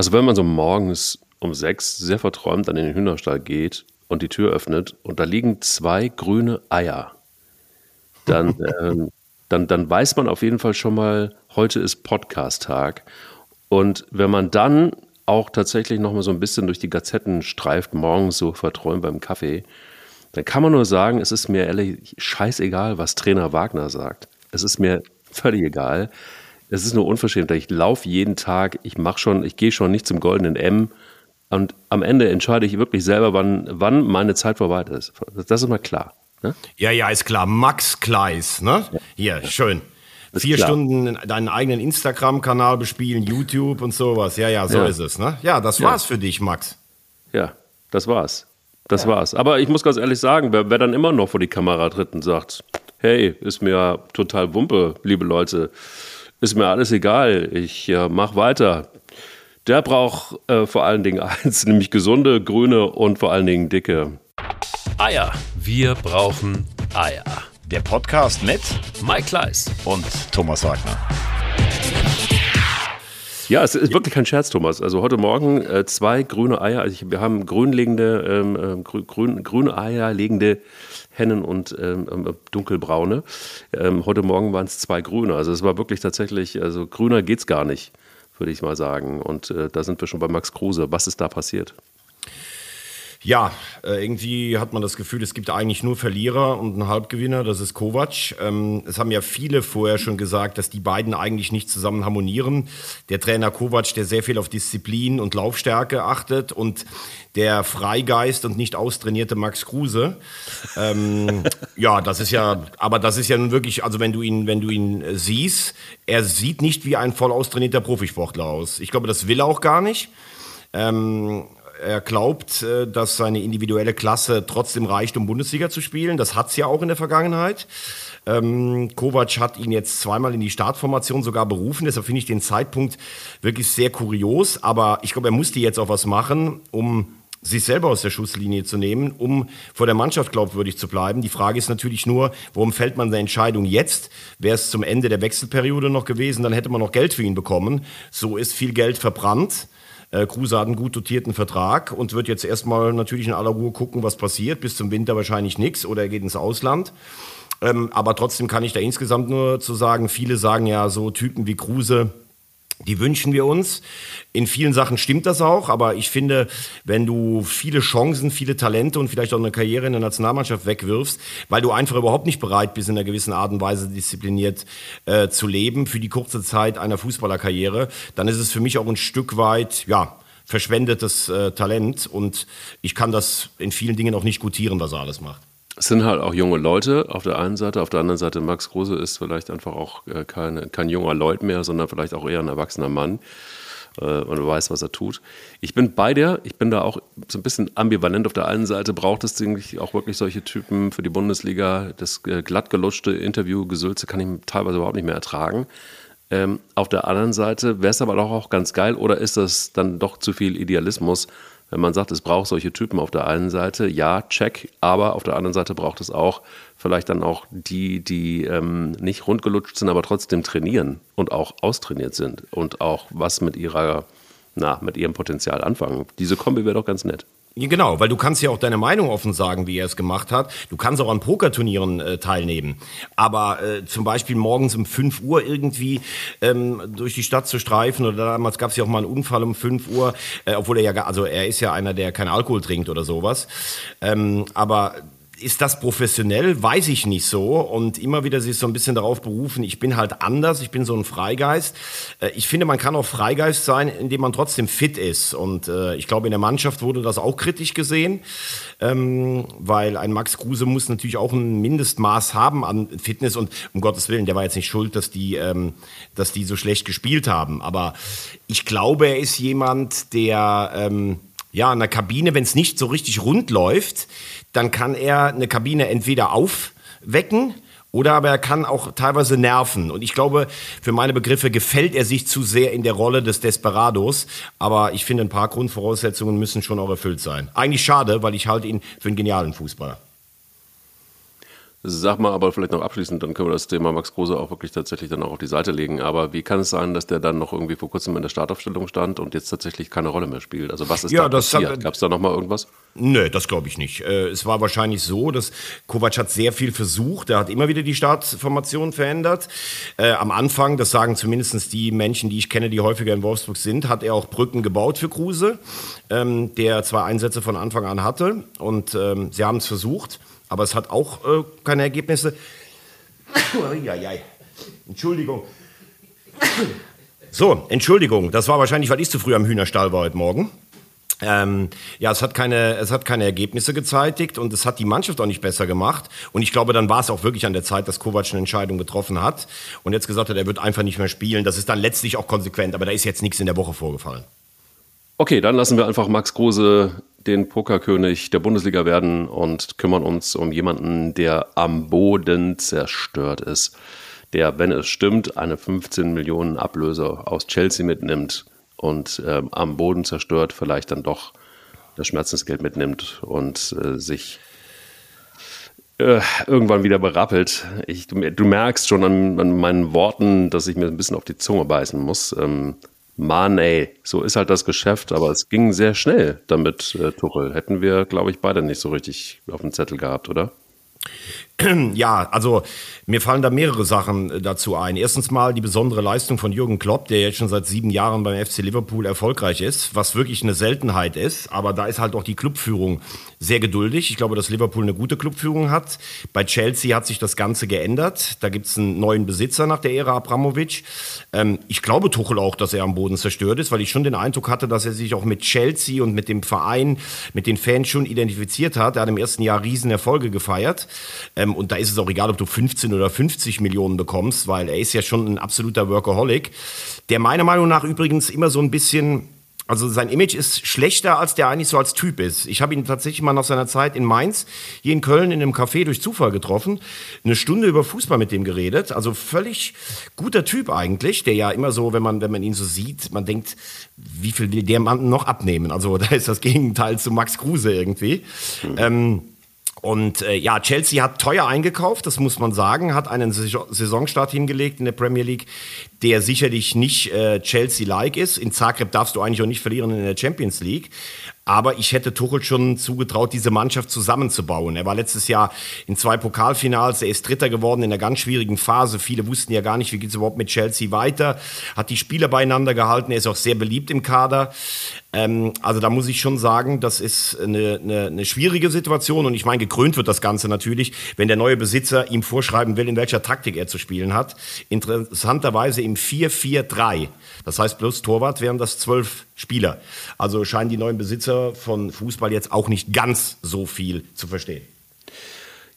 Also wenn man so morgens um sechs sehr verträumt an den Hühnerstall geht und die Tür öffnet und da liegen zwei grüne Eier, dann, ähm, dann, dann weiß man auf jeden Fall schon mal, heute ist Podcast-Tag. Und wenn man dann auch tatsächlich noch mal so ein bisschen durch die Gazetten streift, morgens so verträumt beim Kaffee, dann kann man nur sagen, es ist mir ehrlich scheißegal, was Trainer Wagner sagt. Es ist mir völlig egal. Es ist nur unverschämt. Ich laufe jeden Tag, ich mache schon, ich gehe schon nicht zum goldenen M und am Ende entscheide ich wirklich selber, wann, wann meine Zeit vorbei ist. Das ist mal klar. Ne? Ja, ja, ist klar. Max Kleis, ne? Ja. Hier, schön. Vier klar. Stunden deinen eigenen Instagram-Kanal bespielen, YouTube und sowas. Ja, ja, so ja. ist es, ne? Ja, das war's ja. für dich, Max. Ja, das war's. Das war's. Aber ich muss ganz ehrlich sagen, wer, wer dann immer noch vor die Kamera tritt und sagt, hey, ist mir total Wumpe, liebe Leute, ist mir alles egal, ich äh, mach weiter. Der braucht äh, vor allen Dingen eins, nämlich gesunde, grüne und vor allen Dingen dicke Eier. Wir brauchen Eier. Der Podcast mit Mike Kleiss und Thomas Wagner. Ja, es ist wirklich kein Scherz, Thomas. Also heute Morgen äh, zwei grüne Eier. Also ich, wir haben grünlegende, ähm, äh, grün, grüne Eier legende Hennen und ähm, ähm, dunkelbraune. Ähm, heute Morgen waren es zwei grüne. Also es war wirklich tatsächlich, also grüner geht's gar nicht, würde ich mal sagen. Und äh, da sind wir schon bei Max Kruse. Was ist da passiert? Ja, äh, irgendwie hat man das Gefühl, es gibt eigentlich nur Verlierer und einen Halbgewinner, das ist Kovac. Ähm, es haben ja viele vorher schon gesagt, dass die beiden eigentlich nicht zusammen harmonieren. Der Trainer Kovac, der sehr viel auf Disziplin und Laufstärke achtet und der Freigeist und nicht austrainierte Max Kruse. Ähm, ja, das ist ja, aber das ist ja nun wirklich, also wenn du ihn, wenn du ihn siehst, er sieht nicht wie ein voll austrainierter Profisportler aus. Ich glaube, das will er auch gar nicht. Ähm, er glaubt, äh, dass seine individuelle Klasse trotzdem reicht, um Bundesliga zu spielen. Das hat es ja auch in der Vergangenheit. Ähm, Kovac hat ihn jetzt zweimal in die Startformation sogar berufen. Deshalb finde ich den Zeitpunkt wirklich sehr kurios. Aber ich glaube, er musste jetzt auch was machen, um sich selber aus der Schusslinie zu nehmen, um vor der Mannschaft glaubwürdig zu bleiben. Die Frage ist natürlich nur, warum fällt man der Entscheidung jetzt? Wäre es zum Ende der Wechselperiode noch gewesen, dann hätte man noch Geld für ihn bekommen. So ist viel Geld verbrannt. Äh, Kruse hat einen gut dotierten Vertrag und wird jetzt erstmal natürlich in aller Ruhe gucken, was passiert. Bis zum Winter wahrscheinlich nichts oder er geht ins Ausland. Ähm, aber trotzdem kann ich da insgesamt nur zu sagen, viele sagen ja so Typen wie Kruse, die wünschen wir uns. In vielen Sachen stimmt das auch, aber ich finde, wenn du viele Chancen, viele Talente und vielleicht auch eine Karriere in der Nationalmannschaft wegwirfst, weil du einfach überhaupt nicht bereit bist, in einer gewissen Art und Weise diszipliniert äh, zu leben für die kurze Zeit einer Fußballerkarriere, dann ist es für mich auch ein Stück weit, ja, verschwendetes äh, Talent und ich kann das in vielen Dingen auch nicht gutieren, was er alles macht. Es sind halt auch junge Leute auf der einen Seite, auf der anderen Seite Max Kruse ist vielleicht einfach auch äh, kein, junger Leut mehr, sondern vielleicht auch eher ein erwachsener Mann äh, und weiß, was er tut. Ich bin bei dir, ich bin da auch so ein bisschen ambivalent. Auf der einen Seite braucht es eigentlich auch wirklich solche Typen für die Bundesliga. Das äh, glatt gelutschte Interview-Gesülze kann ich teilweise überhaupt nicht mehr ertragen. Ähm, auf der anderen Seite wäre es aber doch auch ganz geil, oder ist das dann doch zu viel Idealismus, wenn man sagt, es braucht solche Typen auf der einen Seite, ja, check, aber auf der anderen Seite braucht es auch vielleicht dann auch die, die ähm, nicht rundgelutscht sind, aber trotzdem trainieren und auch austrainiert sind und auch was mit ihrer, na, mit ihrem Potenzial anfangen. Diese Kombi wäre doch ganz nett. Genau, weil du kannst ja auch deine Meinung offen sagen, wie er es gemacht hat. Du kannst auch an Pokerturnieren äh, teilnehmen. Aber äh, zum Beispiel morgens um 5 Uhr irgendwie ähm, durch die Stadt zu streifen oder damals gab es ja auch mal einen Unfall um 5 Uhr, äh, obwohl er ja, also er ist ja einer, der keinen Alkohol trinkt oder sowas. Ähm, aber ist das professionell? Weiß ich nicht so. Und immer wieder sich so ein bisschen darauf berufen, ich bin halt anders, ich bin so ein Freigeist. Äh, ich finde, man kann auch Freigeist sein, indem man trotzdem fit ist. Und äh, ich glaube, in der Mannschaft wurde das auch kritisch gesehen, ähm, weil ein Max Kruse muss natürlich auch ein Mindestmaß haben an Fitness. Und um Gottes Willen, der war jetzt nicht schuld, dass die, ähm, dass die so schlecht gespielt haben. Aber ich glaube, er ist jemand, der... Ja, in der Kabine, wenn es nicht so richtig rund läuft, dann kann er eine Kabine entweder aufwecken oder aber er kann auch teilweise nerven. Und ich glaube, für meine Begriffe gefällt er sich zu sehr in der Rolle des Desperados. Aber ich finde, ein paar Grundvoraussetzungen müssen schon auch erfüllt sein. Eigentlich schade, weil ich halte ihn für einen genialen Fußballer. Sag mal aber vielleicht noch abschließend, dann können wir das Thema Max Kruse auch wirklich tatsächlich dann auch auf die Seite legen. Aber wie kann es sein, dass der dann noch irgendwie vor kurzem in der Startaufstellung stand und jetzt tatsächlich keine Rolle mehr spielt? Also was ist ja, da passiert? Gab es da noch mal irgendwas? Nö, das glaube ich nicht. Äh, es war wahrscheinlich so, dass Kovac hat sehr viel versucht. Er hat immer wieder die Startformation verändert. Äh, am Anfang, das sagen zumindest die Menschen, die ich kenne, die häufiger in Wolfsburg sind, hat er auch Brücken gebaut für Kruse, ähm, der zwei Einsätze von Anfang an hatte. Und ähm, sie haben es versucht. Aber es hat auch äh, keine Ergebnisse. Entschuldigung. So, Entschuldigung. Das war wahrscheinlich, weil ich zu früh am Hühnerstall war heute Morgen. Ähm, ja, es hat, keine, es hat keine Ergebnisse gezeitigt und es hat die Mannschaft auch nicht besser gemacht. Und ich glaube, dann war es auch wirklich an der Zeit, dass Kovac eine Entscheidung getroffen hat und jetzt gesagt hat, er wird einfach nicht mehr spielen. Das ist dann letztlich auch konsequent, aber da ist jetzt nichts in der Woche vorgefallen. Okay, dann lassen wir einfach Max Kruse den Pokerkönig der Bundesliga werden und kümmern uns um jemanden, der am Boden zerstört ist. Der, wenn es stimmt, eine 15 Millionen Ablöse aus Chelsea mitnimmt und äh, am Boden zerstört, vielleicht dann doch das Schmerzensgeld mitnimmt und äh, sich äh, irgendwann wieder berappelt. Ich, du, merkst schon an, an, meinen Worten, dass ich mir ein bisschen auf die Zunge beißen muss. Ähm, Mann, ey, so ist halt das Geschäft, aber es ging sehr schnell damit, äh, Tuchel. Hätten wir, glaube ich, beide nicht so richtig auf dem Zettel gehabt, oder? Ja, also mir fallen da mehrere Sachen äh, dazu ein. Erstens mal die besondere Leistung von Jürgen Klopp, der jetzt schon seit sieben Jahren beim FC Liverpool erfolgreich ist, was wirklich eine Seltenheit ist. Aber da ist halt auch die Clubführung sehr geduldig. Ich glaube, dass Liverpool eine gute Clubführung hat. Bei Chelsea hat sich das Ganze geändert. Da gibt es einen neuen Besitzer nach der Ära Abramovic. Ähm, ich glaube Tuchel auch, dass er am Boden zerstört ist, weil ich schon den Eindruck hatte, dass er sich auch mit Chelsea und mit dem Verein, mit den Fans schon identifiziert hat. Er hat im ersten Jahr Riesenerfolge gefeiert. Ähm, und da ist es auch egal, ob du 15 oder 50 Millionen bekommst, weil er ist ja schon ein absoluter Workaholic, der meiner Meinung nach übrigens immer so ein bisschen also sein Image ist schlechter, als der eigentlich so als Typ ist. Ich habe ihn tatsächlich mal nach seiner Zeit in Mainz, hier in Köln, in einem Café durch Zufall getroffen. Eine Stunde über Fußball mit dem geredet. Also völlig guter Typ eigentlich, der ja immer so, wenn man, wenn man ihn so sieht, man denkt, wie viel will der Mann noch abnehmen? Also da ist das Gegenteil zu Max Kruse irgendwie. Mhm. Ähm, und äh, ja, Chelsea hat teuer eingekauft, das muss man sagen, hat einen Saisonstart hingelegt in der Premier League, der sicherlich nicht äh, Chelsea-like ist. In Zagreb darfst du eigentlich auch nicht verlieren in der Champions League. Aber ich hätte Tuchel schon zugetraut, diese Mannschaft zusammenzubauen. Er war letztes Jahr in zwei Pokalfinals, er ist Dritter geworden in einer ganz schwierigen Phase. Viele wussten ja gar nicht, wie geht es überhaupt mit Chelsea weiter. Hat die Spieler beieinander gehalten, er ist auch sehr beliebt im Kader. Ähm, also da muss ich schon sagen, das ist eine, eine, eine schwierige Situation. Und ich meine, gekrönt wird das Ganze natürlich, wenn der neue Besitzer ihm vorschreiben will, in welcher Taktik er zu spielen hat. Interessanterweise im 4-4-3. Das heißt, plus Torwart wären das zwölf Spieler. Also scheinen die neuen Besitzer von Fußball jetzt auch nicht ganz so viel zu verstehen.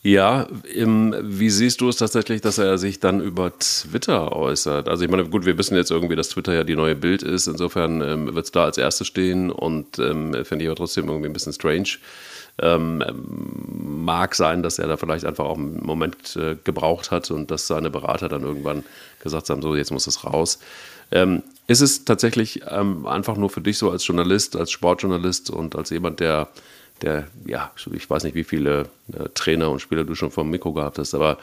Ja, im, wie siehst du es tatsächlich, dass er sich dann über Twitter äußert? Also ich meine, gut, wir wissen jetzt irgendwie, dass Twitter ja die neue Bild ist. Insofern ähm, wird es da als erstes stehen und ähm, finde ich aber trotzdem irgendwie ein bisschen strange. Ähm, mag sein, dass er da vielleicht einfach auch einen Moment äh, gebraucht hat und dass seine Berater dann irgendwann gesagt haben, so jetzt muss es raus. Ähm, ist es tatsächlich ähm, einfach nur für dich so als Journalist, als Sportjournalist und als jemand, der, der ja, ich weiß nicht, wie viele äh, Trainer und Spieler du schon vom Mikro gehabt hast, aber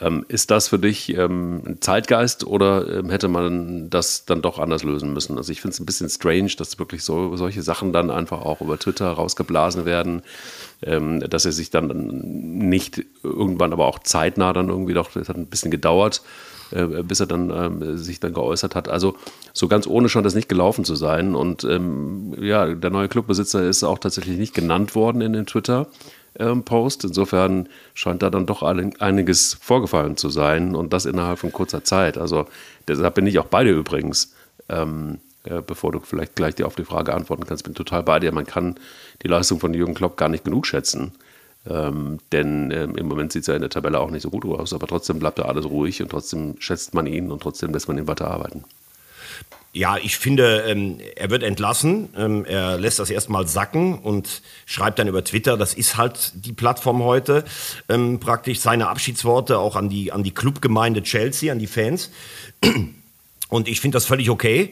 ähm, ist das für dich ähm, ein Zeitgeist oder ähm, hätte man das dann doch anders lösen müssen? Also ich finde es ein bisschen strange, dass wirklich so, solche Sachen dann einfach auch über Twitter rausgeblasen werden, ähm, dass er sich dann nicht irgendwann aber auch zeitnah dann irgendwie doch, das hat ein bisschen gedauert, äh, bis er dann ähm, sich dann geäußert hat. Also so ganz ohne scheint das nicht gelaufen zu sein. Und ähm, ja, der neue Clubbesitzer ist auch tatsächlich nicht genannt worden in den Twitter-Post. Insofern scheint da dann doch einiges vorgefallen zu sein und das innerhalb von kurzer Zeit. Also deshalb bin ich auch bei dir übrigens. Ähm, äh, bevor du vielleicht gleich dir auf die Frage antworten kannst, bin total bei dir. Man kann die Leistung von Jürgen Klopp gar nicht genug schätzen. Ähm, denn ähm, im Moment sieht es ja in der Tabelle auch nicht so gut aus, aber trotzdem bleibt da alles ruhig und trotzdem schätzt man ihn und trotzdem lässt man ihn weiterarbeiten. Ja, ich finde, ähm, er wird entlassen. Ähm, er lässt das erstmal sacken und schreibt dann über Twitter, das ist halt die Plattform heute, ähm, praktisch seine Abschiedsworte auch an die, an die Clubgemeinde Chelsea, an die Fans. Und ich finde das völlig okay.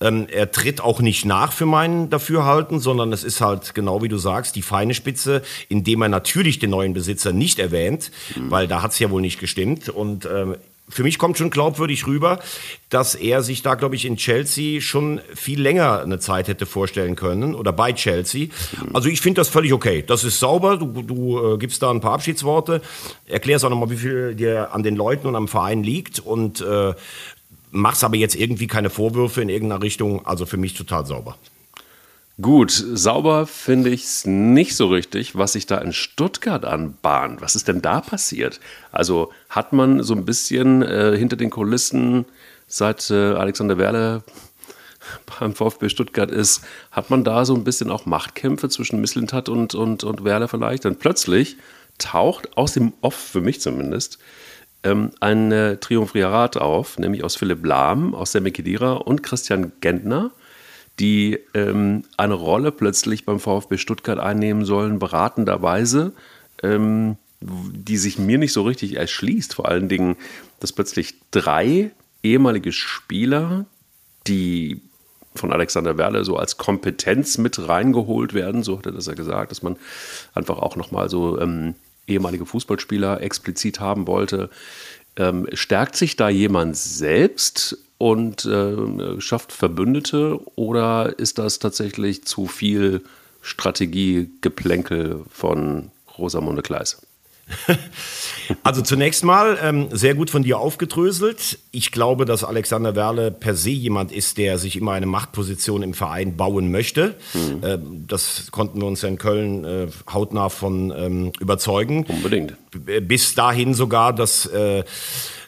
Ähm, er tritt auch nicht nach für meinen Dafürhalten, sondern es ist halt genau wie du sagst, die feine Spitze, indem er natürlich den neuen Besitzer nicht erwähnt, mhm. weil da hat es ja wohl nicht gestimmt. Und ähm, für mich kommt schon glaubwürdig rüber, dass er sich da, glaube ich, in Chelsea schon viel länger eine Zeit hätte vorstellen können oder bei Chelsea. Also ich finde das völlig okay. Das ist sauber. Du, du äh, gibst da ein paar Abschiedsworte, erklärst auch nochmal, wie viel dir an den Leuten und am Verein liegt und äh, machst aber jetzt irgendwie keine Vorwürfe in irgendeiner Richtung. Also für mich total sauber. Gut, sauber finde ich es nicht so richtig, was sich da in Stuttgart anbahnt. Was ist denn da passiert? Also hat man so ein bisschen äh, hinter den Kulissen, seit äh, Alexander Werle beim VfB Stuttgart ist, hat man da so ein bisschen auch Machtkämpfe zwischen Misslintat und, und, und Werle vielleicht? Dann plötzlich taucht aus dem Off, für mich zumindest, ähm, ein äh, Triumvirat auf, nämlich aus Philipp Lahm, aus Semmi Kedira und Christian Gentner die ähm, eine Rolle plötzlich beim VfB Stuttgart einnehmen sollen, beratenderweise, ähm, die sich mir nicht so richtig erschließt. Vor allen Dingen, dass plötzlich drei ehemalige Spieler, die von Alexander Werle so als Kompetenz mit reingeholt werden, so hat er das ja gesagt, dass man einfach auch nochmal so ähm, ehemalige Fußballspieler explizit haben wollte. Ähm, stärkt sich da jemand selbst und äh, schafft Verbündete oder ist das tatsächlich zu viel Strategiegeplänkel von Rosamunde Kleis? Also zunächst mal ähm, sehr gut von dir aufgedröselt. Ich glaube, dass Alexander Werle per se jemand ist, der sich immer eine Machtposition im Verein bauen möchte. Mhm. Ähm, das konnten wir uns ja in Köln äh, hautnah von ähm, überzeugen. Unbedingt. B bis dahin sogar, dass äh,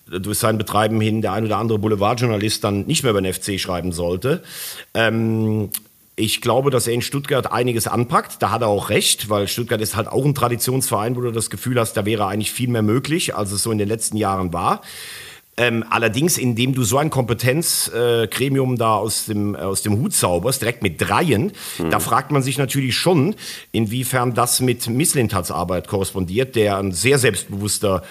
durch sein Betreiben hin der ein oder andere Boulevardjournalist dann nicht mehr über den FC schreiben sollte. Ähm, ich glaube, dass er in Stuttgart einiges anpackt. Da hat er auch recht, weil Stuttgart ist halt auch ein Traditionsverein, wo du das Gefühl hast, da wäre eigentlich viel mehr möglich, als es so in den letzten Jahren war. Ähm, allerdings, indem du so ein Kompetenzgremium äh, da aus dem, äh, aus dem Hut zauberst, direkt mit Dreien, mhm. da fragt man sich natürlich schon, inwiefern das mit Misslintats Arbeit korrespondiert, der ein sehr selbstbewusster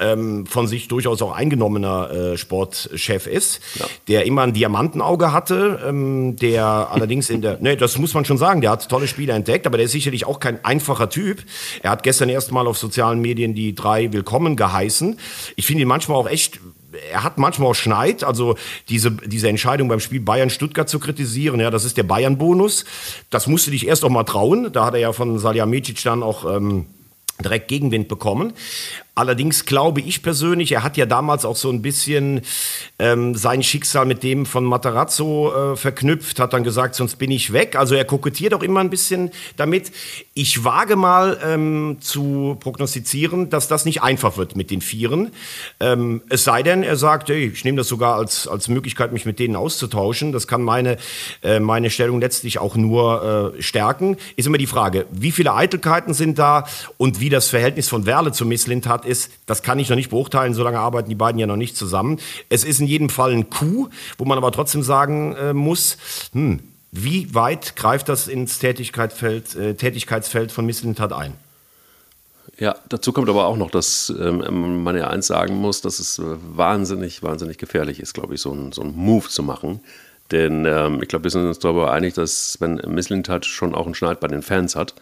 ähm, von sich durchaus auch eingenommener äh, Sportchef ist, ja. der immer ein Diamantenauge hatte, ähm, der allerdings in der, ne, das muss man schon sagen, der hat tolle Spiele entdeckt, aber der ist sicherlich auch kein einfacher Typ. Er hat gestern erstmal auf sozialen Medien die drei willkommen geheißen. Ich finde ihn manchmal auch echt er hat manchmal auch Schneid, also diese, diese Entscheidung beim Spiel Bayern-Stuttgart zu kritisieren, ja, das ist der Bayern-Bonus. Das musste dich erst auch mal trauen. Da hat er ja von Salihamidzic dann auch ähm, direkt Gegenwind bekommen. Allerdings glaube ich persönlich, er hat ja damals auch so ein bisschen ähm, sein Schicksal mit dem von Matarazzo äh, verknüpft, hat dann gesagt, sonst bin ich weg. Also er kokettiert auch immer ein bisschen damit. Ich wage mal ähm, zu prognostizieren, dass das nicht einfach wird mit den Vieren. Ähm, es sei denn, er sagt, hey, ich nehme das sogar als, als Möglichkeit, mich mit denen auszutauschen. Das kann meine, äh, meine Stellung letztlich auch nur äh, stärken. Ist immer die Frage, wie viele Eitelkeiten sind da und wie das Verhältnis von Werle zu Misslint hat, ist, das kann ich noch nicht beurteilen, solange arbeiten die beiden ja noch nicht zusammen. Es ist in jedem Fall ein Coup, wo man aber trotzdem sagen äh, muss, hm, wie weit greift das ins Tätigkeitsfeld, äh, Tätigkeitsfeld von Misslintat ein? Ja, dazu kommt aber auch noch, dass ähm, man ja eins sagen muss, dass es wahnsinnig, wahnsinnig gefährlich ist, glaube ich, so einen so Move zu machen. Denn ähm, ich glaube, wir sind uns darüber einig, dass Sven Misslintat schon auch einen Schneid bei den Fans hat.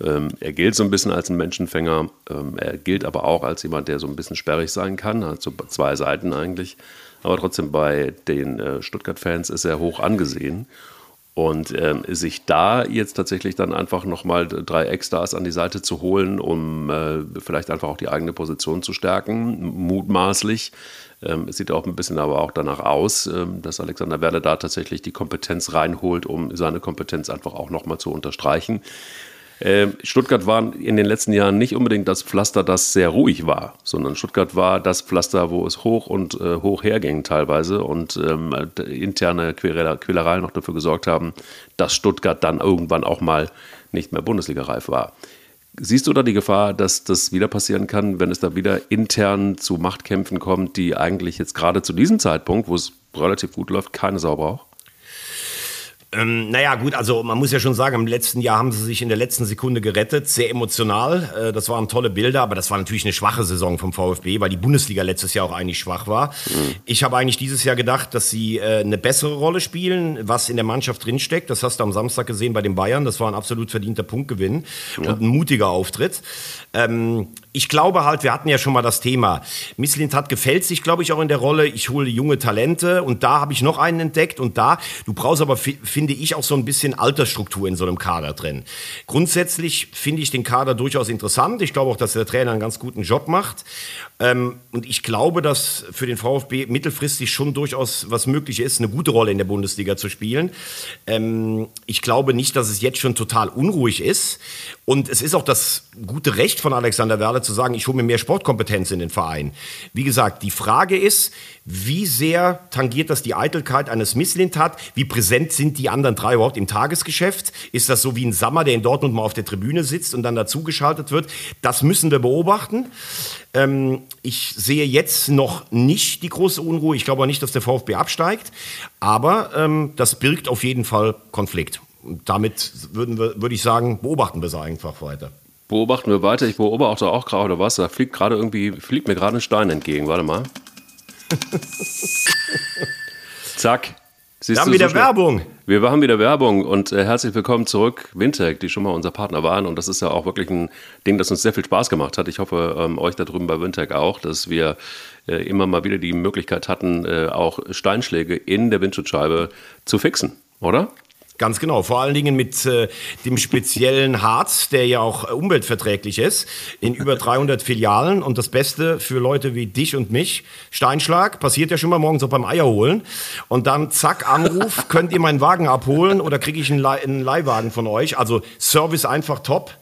Ähm, er gilt so ein bisschen als ein Menschenfänger. Ähm, er gilt aber auch als jemand, der so ein bisschen sperrig sein kann. Hat so zwei Seiten eigentlich. Aber trotzdem bei den äh, Stuttgart-Fans ist er hoch angesehen. Und ähm, sich da jetzt tatsächlich dann einfach nochmal drei Ex-Stars an die Seite zu holen, um äh, vielleicht einfach auch die eigene Position zu stärken, mutmaßlich. Ähm, es sieht auch ein bisschen aber auch danach aus, ähm, dass Alexander Werle da tatsächlich die Kompetenz reinholt, um seine Kompetenz einfach auch nochmal zu unterstreichen. Ähm, Stuttgart war in den letzten Jahren nicht unbedingt das Pflaster, das sehr ruhig war, sondern Stuttgart war das Pflaster, wo es hoch und äh, hoch herging teilweise und ähm, interne Quälereien noch dafür gesorgt haben, dass Stuttgart dann irgendwann auch mal nicht mehr Bundesliga-reif war. Siehst du da die Gefahr, dass das wieder passieren kann, wenn es da wieder intern zu Machtkämpfen kommt, die eigentlich jetzt gerade zu diesem Zeitpunkt, wo es relativ gut läuft, keine Sau braucht? Ähm, naja, gut, also man muss ja schon sagen, im letzten Jahr haben sie sich in der letzten Sekunde gerettet, sehr emotional. Äh, das waren tolle Bilder, aber das war natürlich eine schwache Saison vom VfB, weil die Bundesliga letztes Jahr auch eigentlich schwach war. Ich habe eigentlich dieses Jahr gedacht, dass sie äh, eine bessere Rolle spielen, was in der Mannschaft drinsteckt. Das hast du am Samstag gesehen bei den Bayern. Das war ein absolut verdienter Punktgewinn ja. und ein mutiger Auftritt. Ähm, ich glaube halt, wir hatten ja schon mal das Thema. Misslintat gefällt sich, glaube ich, auch in der Rolle. Ich hole junge Talente und da habe ich noch einen entdeckt und da, du brauchst aber, finde ich, auch so ein bisschen Altersstruktur in so einem Kader drin. Grundsätzlich finde ich den Kader durchaus interessant. Ich glaube auch, dass der Trainer einen ganz guten Job macht. Ähm, und ich glaube, dass für den VfB mittelfristig schon durchaus was möglich ist, eine gute Rolle in der Bundesliga zu spielen. Ähm, ich glaube nicht, dass es jetzt schon total unruhig ist. Und es ist auch das gute Recht von Alexander Werle zu sagen, ich hole mir mehr Sportkompetenz in den Verein. Wie gesagt, die Frage ist, wie sehr tangiert das die Eitelkeit eines Misslintat? Wie präsent sind die anderen drei überhaupt im Tagesgeschäft? Ist das so wie ein Sammer, der in Dortmund mal auf der Tribüne sitzt und dann dazugeschaltet wird? Das müssen wir beobachten. Ähm, ich sehe jetzt noch nicht die große Unruhe. Ich glaube auch nicht, dass der VfB absteigt. Aber ähm, das birgt auf jeden Fall Konflikt. Damit würden wir, würde ich sagen, beobachten wir es einfach weiter. Beobachten wir weiter. Ich beobachte auch gerade, oder was? Da fliegt gerade irgendwie, fliegt mir gerade ein Stein entgegen. Warte mal. Zack. Siehst wir haben wieder so Werbung. Wir haben wieder Werbung und äh, herzlich willkommen zurück, Wintec, die schon mal unser Partner waren. Und das ist ja auch wirklich ein Ding, das uns sehr viel Spaß gemacht hat. Ich hoffe, ähm, euch da drüben bei Wintec auch, dass wir äh, immer mal wieder die Möglichkeit hatten, äh, auch Steinschläge in der Windschutzscheibe zu fixen, oder? Ganz genau, vor allen Dingen mit äh, dem speziellen Harz, der ja auch äh, umweltverträglich ist, in über 300 Filialen. Und das Beste für Leute wie dich und mich, Steinschlag, passiert ja schon mal morgens auch beim Eier holen. Und dann zack, Anruf, könnt ihr meinen Wagen abholen oder kriege ich einen, Leih einen Leihwagen von euch? Also Service einfach top.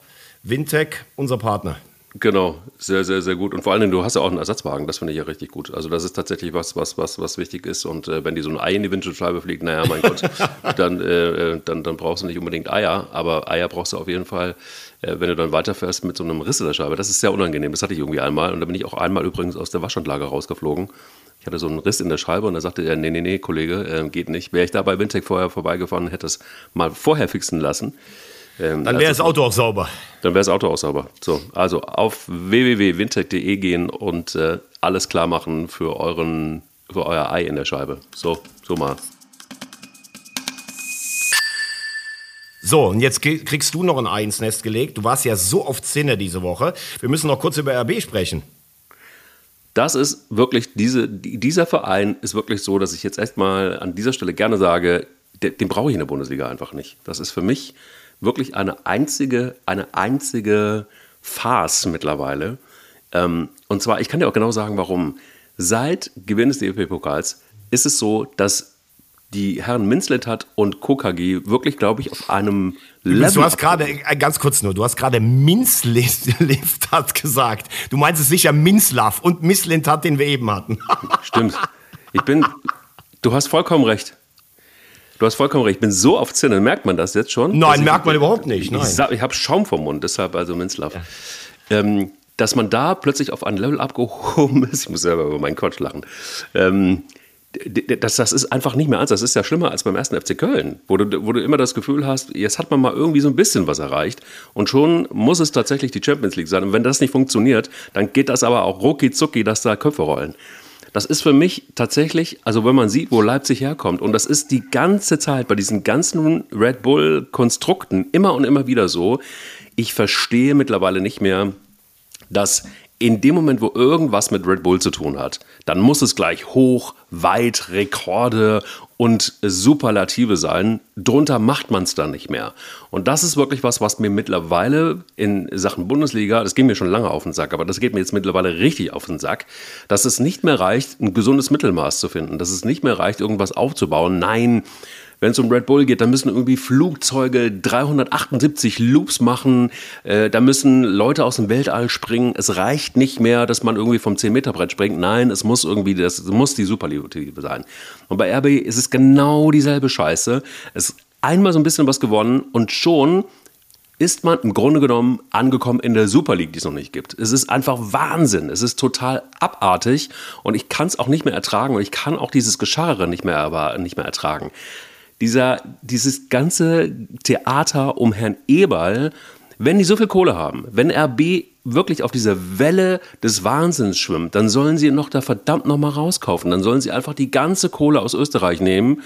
Wintec, unser Partner. Genau, sehr, sehr, sehr gut. Und vor allen Dingen, du hast ja auch einen Ersatzwagen, das finde ich ja richtig gut. Also das ist tatsächlich was, was, was, was wichtig ist. Und äh, wenn die so ein Ei in die Windschutzscheibe fliegt, naja, mein Gott, dann, äh, äh, dann, dann brauchst du nicht unbedingt Eier, aber Eier brauchst du auf jeden Fall, äh, wenn du dann weiterfährst mit so einem Riss in der Scheibe. Das ist sehr unangenehm. Das hatte ich irgendwie einmal. Und da bin ich auch einmal übrigens aus der Waschanlage rausgeflogen. Ich hatte so einen Riss in der Scheibe und da sagte er, nee, nee, nee, Kollege, äh, geht nicht. Wäre ich da bei Wintec vorher vorbeigefahren, hätte es mal vorher fixen lassen. Ähm, dann wäre das Auto auch sauber. Dann wäre das Auto auch sauber. So, also auf www.wintech.de gehen und äh, alles klar machen für, euren, für euer Ei in der Scheibe. So, so mal. So, und jetzt kriegst du noch ein Ei ins Nest gelegt. Du warst ja so oft Zinne diese Woche. Wir müssen noch kurz über RB sprechen. Das ist wirklich, diese, dieser Verein ist wirklich so, dass ich jetzt erstmal an dieser Stelle gerne sage, den, den brauche ich in der Bundesliga einfach nicht. Das ist für mich wirklich eine einzige, eine einzige Farce mittlerweile. Ähm, und zwar, ich kann dir auch genau sagen, warum. Seit Gewinn des DFB-Pokals ist es so, dass die Herren Minzlet und KKG wirklich, glaube ich, auf einem Level. Du hast gerade, äh, ganz kurz nur, du hast gerade Minzlift hat gesagt. Du meinst es sicher Minzlaff und hat, den wir eben hatten. Stimmt. Ich bin, du hast vollkommen recht. Du hast vollkommen recht. Ich bin so auf Zinne. Merkt man das jetzt schon? Nein, merkt man überhaupt nicht. Nein. Ich, ich habe Schaum vom Mund, deshalb also Minzlaff. Ja. Ähm, dass man da plötzlich auf ein Level abgehoben ist. Ich muss selber über meinen Quatsch lachen. Ähm, das, das ist einfach nicht mehr eins. Das ist ja schlimmer als beim ersten FC Köln, wo du, wo du immer das Gefühl hast, jetzt hat man mal irgendwie so ein bisschen was erreicht und schon muss es tatsächlich die Champions League sein. Und wenn das nicht funktioniert, dann geht das aber auch rucki zucki, dass da Köpfe rollen. Das ist für mich tatsächlich, also wenn man sieht, wo Leipzig herkommt, und das ist die ganze Zeit bei diesen ganzen Red Bull-Konstrukten immer und immer wieder so, ich verstehe mittlerweile nicht mehr, dass in dem Moment, wo irgendwas mit Red Bull zu tun hat, dann muss es gleich hoch, weit, Rekorde und Superlative sein. Drunter macht man es dann nicht mehr. Und das ist wirklich was, was mir mittlerweile in Sachen Bundesliga, das ging mir schon lange auf den Sack, aber das geht mir jetzt mittlerweile richtig auf den Sack, dass es nicht mehr reicht, ein gesundes Mittelmaß zu finden, dass es nicht mehr reicht, irgendwas aufzubauen. Nein, wenn es um Red Bull geht, dann müssen irgendwie Flugzeuge 378 Loops machen, äh, da müssen Leute aus dem Weltall springen. Es reicht nicht mehr, dass man irgendwie vom 10-Meter-Brett springt. Nein, es muss irgendwie, das muss die Superlative sein. Und bei RB ist es genau dieselbe Scheiße. Es einmal so ein bisschen was gewonnen und schon ist man im Grunde genommen angekommen in der Super League, die es noch nicht gibt. Es ist einfach Wahnsinn. Es ist total abartig und ich kann es auch nicht mehr ertragen und ich kann auch dieses Gescharre nicht mehr, nicht mehr ertragen dieser, dieses ganze Theater um Herrn Eberl, wenn die so viel Kohle haben, wenn RB wirklich auf dieser Welle des Wahnsinns schwimmt, dann sollen sie noch da verdammt noch mal rauskaufen. Dann sollen sie einfach die ganze Kohle aus Österreich nehmen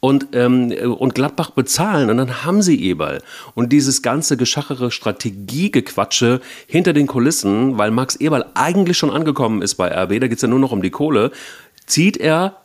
und, ähm, und Gladbach bezahlen und dann haben sie Eberl. Und dieses ganze geschachere Strategiegequatsche hinter den Kulissen, weil Max Eberl eigentlich schon angekommen ist bei RB, da geht es ja nur noch um die Kohle, zieht er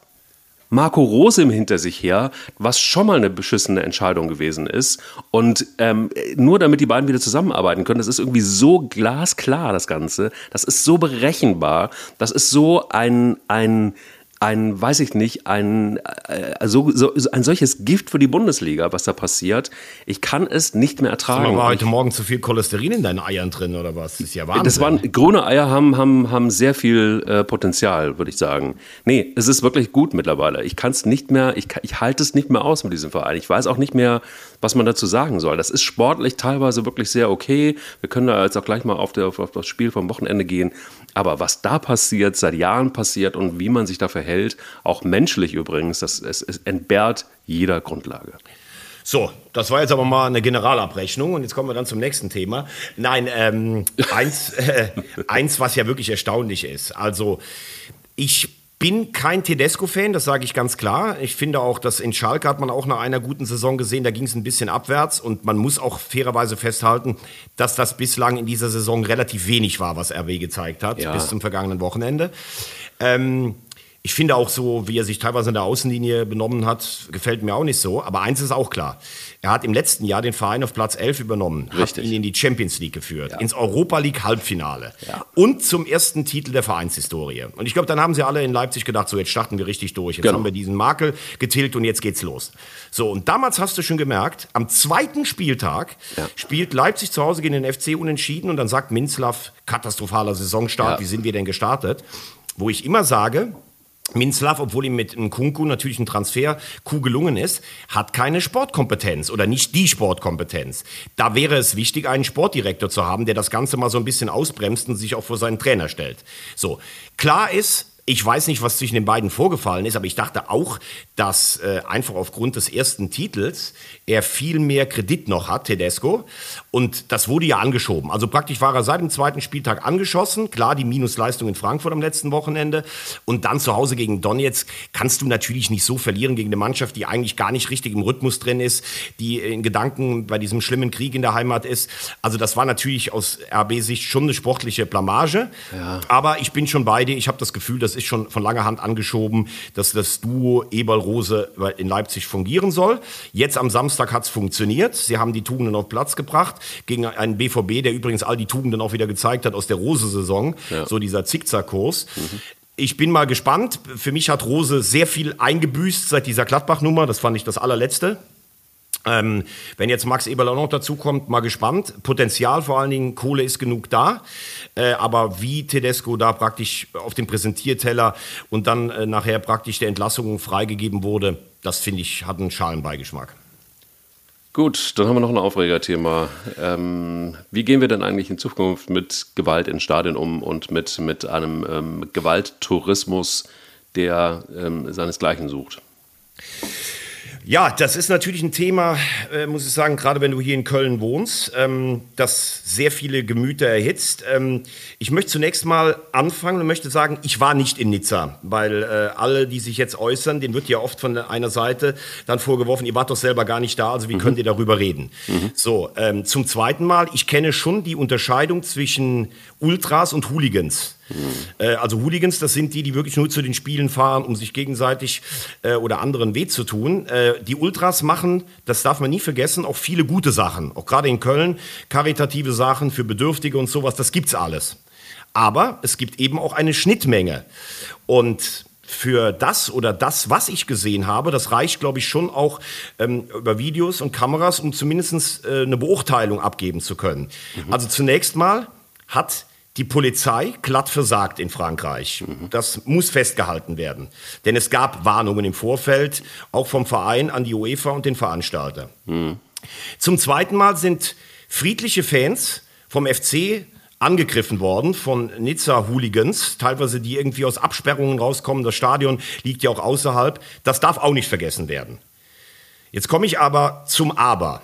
Marco Rose hinter sich her, was schon mal eine beschissene Entscheidung gewesen ist. Und ähm, nur damit die beiden wieder zusammenarbeiten können, das ist irgendwie so glasklar, das Ganze. Das ist so berechenbar. Das ist so ein, ein, ein, weiß ich nicht, ein, äh, so, so, ein solches Gift für die Bundesliga, was da passiert. Ich kann es nicht mehr ertragen. war heute Morgen zu viel Cholesterin in deinen Eiern drin oder was? Das ist ja Wahnsinn. Das waren, grüne Eier haben, haben, haben sehr viel äh, Potenzial, würde ich sagen. Nee, es ist wirklich gut mittlerweile. Ich kann es nicht mehr, ich, ich halte es nicht mehr aus mit diesem Verein. Ich weiß auch nicht mehr, was man dazu sagen soll. Das ist sportlich teilweise wirklich sehr okay. Wir können da jetzt auch gleich mal auf, der, auf das Spiel vom Wochenende gehen. Aber was da passiert, seit Jahren passiert und wie man sich da verhält, auch menschlich übrigens, das, es, es entbehrt jeder Grundlage. So, das war jetzt aber mal eine Generalabrechnung und jetzt kommen wir dann zum nächsten Thema. Nein, ähm, eins, äh, eins, was ja wirklich erstaunlich ist. Also ich bin kein Tedesco-Fan, das sage ich ganz klar. Ich finde auch, dass in Schalke hat man auch nach einer guten Saison gesehen, da ging es ein bisschen abwärts und man muss auch fairerweise festhalten, dass das bislang in dieser Saison relativ wenig war, was RW gezeigt hat, ja. bis zum vergangenen Wochenende. Ähm, ich finde auch so, wie er sich teilweise in der Außenlinie benommen hat, gefällt mir auch nicht so. Aber eins ist auch klar. Er hat im letzten Jahr den Verein auf Platz 11 übernommen, Richtig. hat ihn in die Champions League geführt, ja. ins Europa League Halbfinale ja. und zum ersten Titel der Vereinshistorie. Und ich glaube, dann haben sie alle in Leipzig gedacht, so jetzt starten wir richtig durch. Jetzt genau. haben wir diesen Makel getilgt und jetzt geht's los. So, und damals hast du schon gemerkt, am zweiten Spieltag ja. spielt Leipzig zu Hause gegen den FC unentschieden und dann sagt Minzlaff, katastrophaler Saisonstart, wie sind wir denn gestartet? Wo ich immer sage, Minslav, obwohl ihm mit einem Kunku natürlich ein Transfer Kuh gelungen ist, hat keine Sportkompetenz oder nicht die Sportkompetenz. Da wäre es wichtig, einen Sportdirektor zu haben, der das Ganze mal so ein bisschen ausbremst und sich auch vor seinen Trainer stellt. So, klar ist, ich weiß nicht, was zwischen den beiden vorgefallen ist, aber ich dachte auch, dass äh, einfach aufgrund des ersten Titels er viel mehr Kredit noch hat, Tedesco. Und das wurde ja angeschoben. Also praktisch war er seit dem zweiten Spieltag angeschossen. Klar, die Minusleistung in Frankfurt am letzten Wochenende. Und dann zu Hause gegen Donetsk kannst du natürlich nicht so verlieren gegen eine Mannschaft, die eigentlich gar nicht richtig im Rhythmus drin ist, die in Gedanken bei diesem schlimmen Krieg in der Heimat ist. Also das war natürlich aus RB-Sicht schon eine sportliche Blamage. Ja. Aber ich bin schon bei dir. Ich habe das Gefühl, das ist schon von langer Hand angeschoben, dass das Duo Eberl-Rose in Leipzig fungieren soll. Jetzt am Samstag hat es funktioniert. Sie haben die Tugenden auf Platz gebracht gegen einen BVB, der übrigens all die Tugenden auch wieder gezeigt hat aus der Rose-Saison. Ja. So dieser Zickzack-Kurs. Mhm. Ich bin mal gespannt. Für mich hat Rose sehr viel eingebüßt seit dieser Gladbach-Nummer. Das fand ich das allerletzte. Ähm, wenn jetzt Max Eberl auch noch dazu kommt, mal gespannt. Potenzial vor allen Dingen, Kohle ist genug da. Äh, aber wie Tedesco da praktisch auf dem Präsentierteller und dann äh, nachher praktisch der Entlassung freigegeben wurde, das finde ich, hat einen Schalenbeigeschmack. Gut, dann haben wir noch ein Aufregerthema. Ähm, wie gehen wir denn eigentlich in Zukunft mit Gewalt in Stadien um und mit, mit einem ähm, Gewalttourismus, der ähm, seinesgleichen sucht? Ja, das ist natürlich ein Thema, äh, muss ich sagen, gerade wenn du hier in Köln wohnst, ähm, das sehr viele Gemüter erhitzt. Ähm, ich möchte zunächst mal anfangen und möchte sagen, ich war nicht in Nizza, weil äh, alle, die sich jetzt äußern, denen wird ja oft von einer Seite dann vorgeworfen, ihr wart doch selber gar nicht da, also wie mhm. könnt ihr darüber reden? Mhm. So, ähm, zum zweiten Mal, ich kenne schon die Unterscheidung zwischen Ultras und Hooligans. Äh, also Hooligans, das sind die, die wirklich nur zu den Spielen fahren, um sich gegenseitig äh, oder anderen weh zu tun. Äh, die Ultras machen, das darf man nie vergessen, auch viele gute Sachen. Auch gerade in Köln, karitative Sachen für Bedürftige und sowas, das gibt's alles. Aber es gibt eben auch eine Schnittmenge. Und für das oder das, was ich gesehen habe, das reicht, glaube ich, schon auch ähm, über Videos und Kameras, um zumindest äh, eine Beurteilung abgeben zu können. Mhm. Also zunächst mal hat die Polizei glatt versagt in Frankreich. Das muss festgehalten werden. Denn es gab Warnungen im Vorfeld, auch vom Verein an die UEFA und den Veranstalter. Mhm. Zum zweiten Mal sind friedliche Fans vom FC angegriffen worden von Nizza-Hooligans, teilweise die irgendwie aus Absperrungen rauskommen. Das Stadion liegt ja auch außerhalb. Das darf auch nicht vergessen werden. Jetzt komme ich aber zum Aber.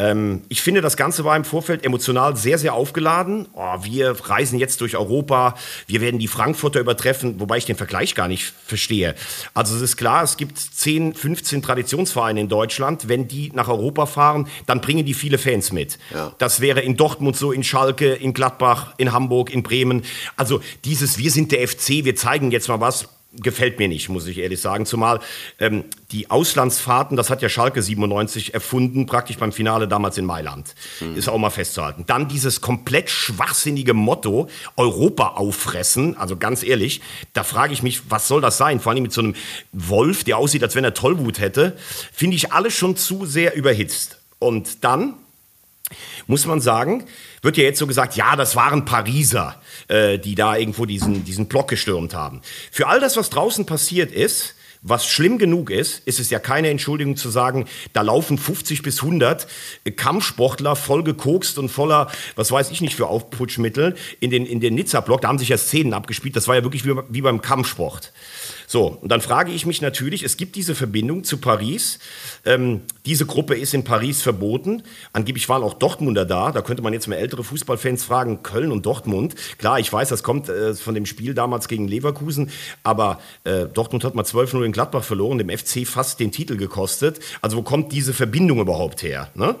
Ähm, ich finde, das Ganze war im Vorfeld emotional sehr, sehr aufgeladen. Oh, wir reisen jetzt durch Europa, wir werden die Frankfurter übertreffen, wobei ich den Vergleich gar nicht verstehe. Also es ist klar, es gibt 10, 15 Traditionsvereine in Deutschland. Wenn die nach Europa fahren, dann bringen die viele Fans mit. Ja. Das wäre in Dortmund so, in Schalke, in Gladbach, in Hamburg, in Bremen. Also dieses Wir sind der FC, wir zeigen jetzt mal was gefällt mir nicht, muss ich ehrlich sagen. Zumal ähm, die Auslandsfahrten, das hat ja Schalke 97 erfunden, praktisch beim Finale damals in Mailand. Mhm. Ist auch mal festzuhalten. Dann dieses komplett schwachsinnige Motto, Europa auffressen. Also ganz ehrlich, da frage ich mich, was soll das sein? Vor allem mit so einem Wolf, der aussieht, als wenn er Tollwut hätte. Finde ich alles schon zu sehr überhitzt. Und dann muss man sagen, wird ja jetzt so gesagt, ja, das waren Pariser, äh, die da irgendwo diesen, diesen Block gestürmt haben. Für all das, was draußen passiert ist, was schlimm genug ist, ist es ja keine Entschuldigung zu sagen, da laufen 50 bis 100 Kampfsportler voll gekokst und voller, was weiß ich nicht für Aufputschmittel in den, in den Nizza-Block. Da haben sich ja Szenen abgespielt. Das war ja wirklich wie, wie beim Kampfsport. So, und dann frage ich mich natürlich, es gibt diese Verbindung zu Paris. Ähm, diese Gruppe ist in Paris verboten. Angeblich waren auch Dortmunder da. Da könnte man jetzt mal ältere Fußballfans fragen, Köln und Dortmund. Klar, ich weiß, das kommt äh, von dem Spiel damals gegen Leverkusen, aber äh, Dortmund hat mal 12-0 in Gladbach verloren, dem FC fast den Titel gekostet. Also wo kommt diese Verbindung überhaupt her? Ne?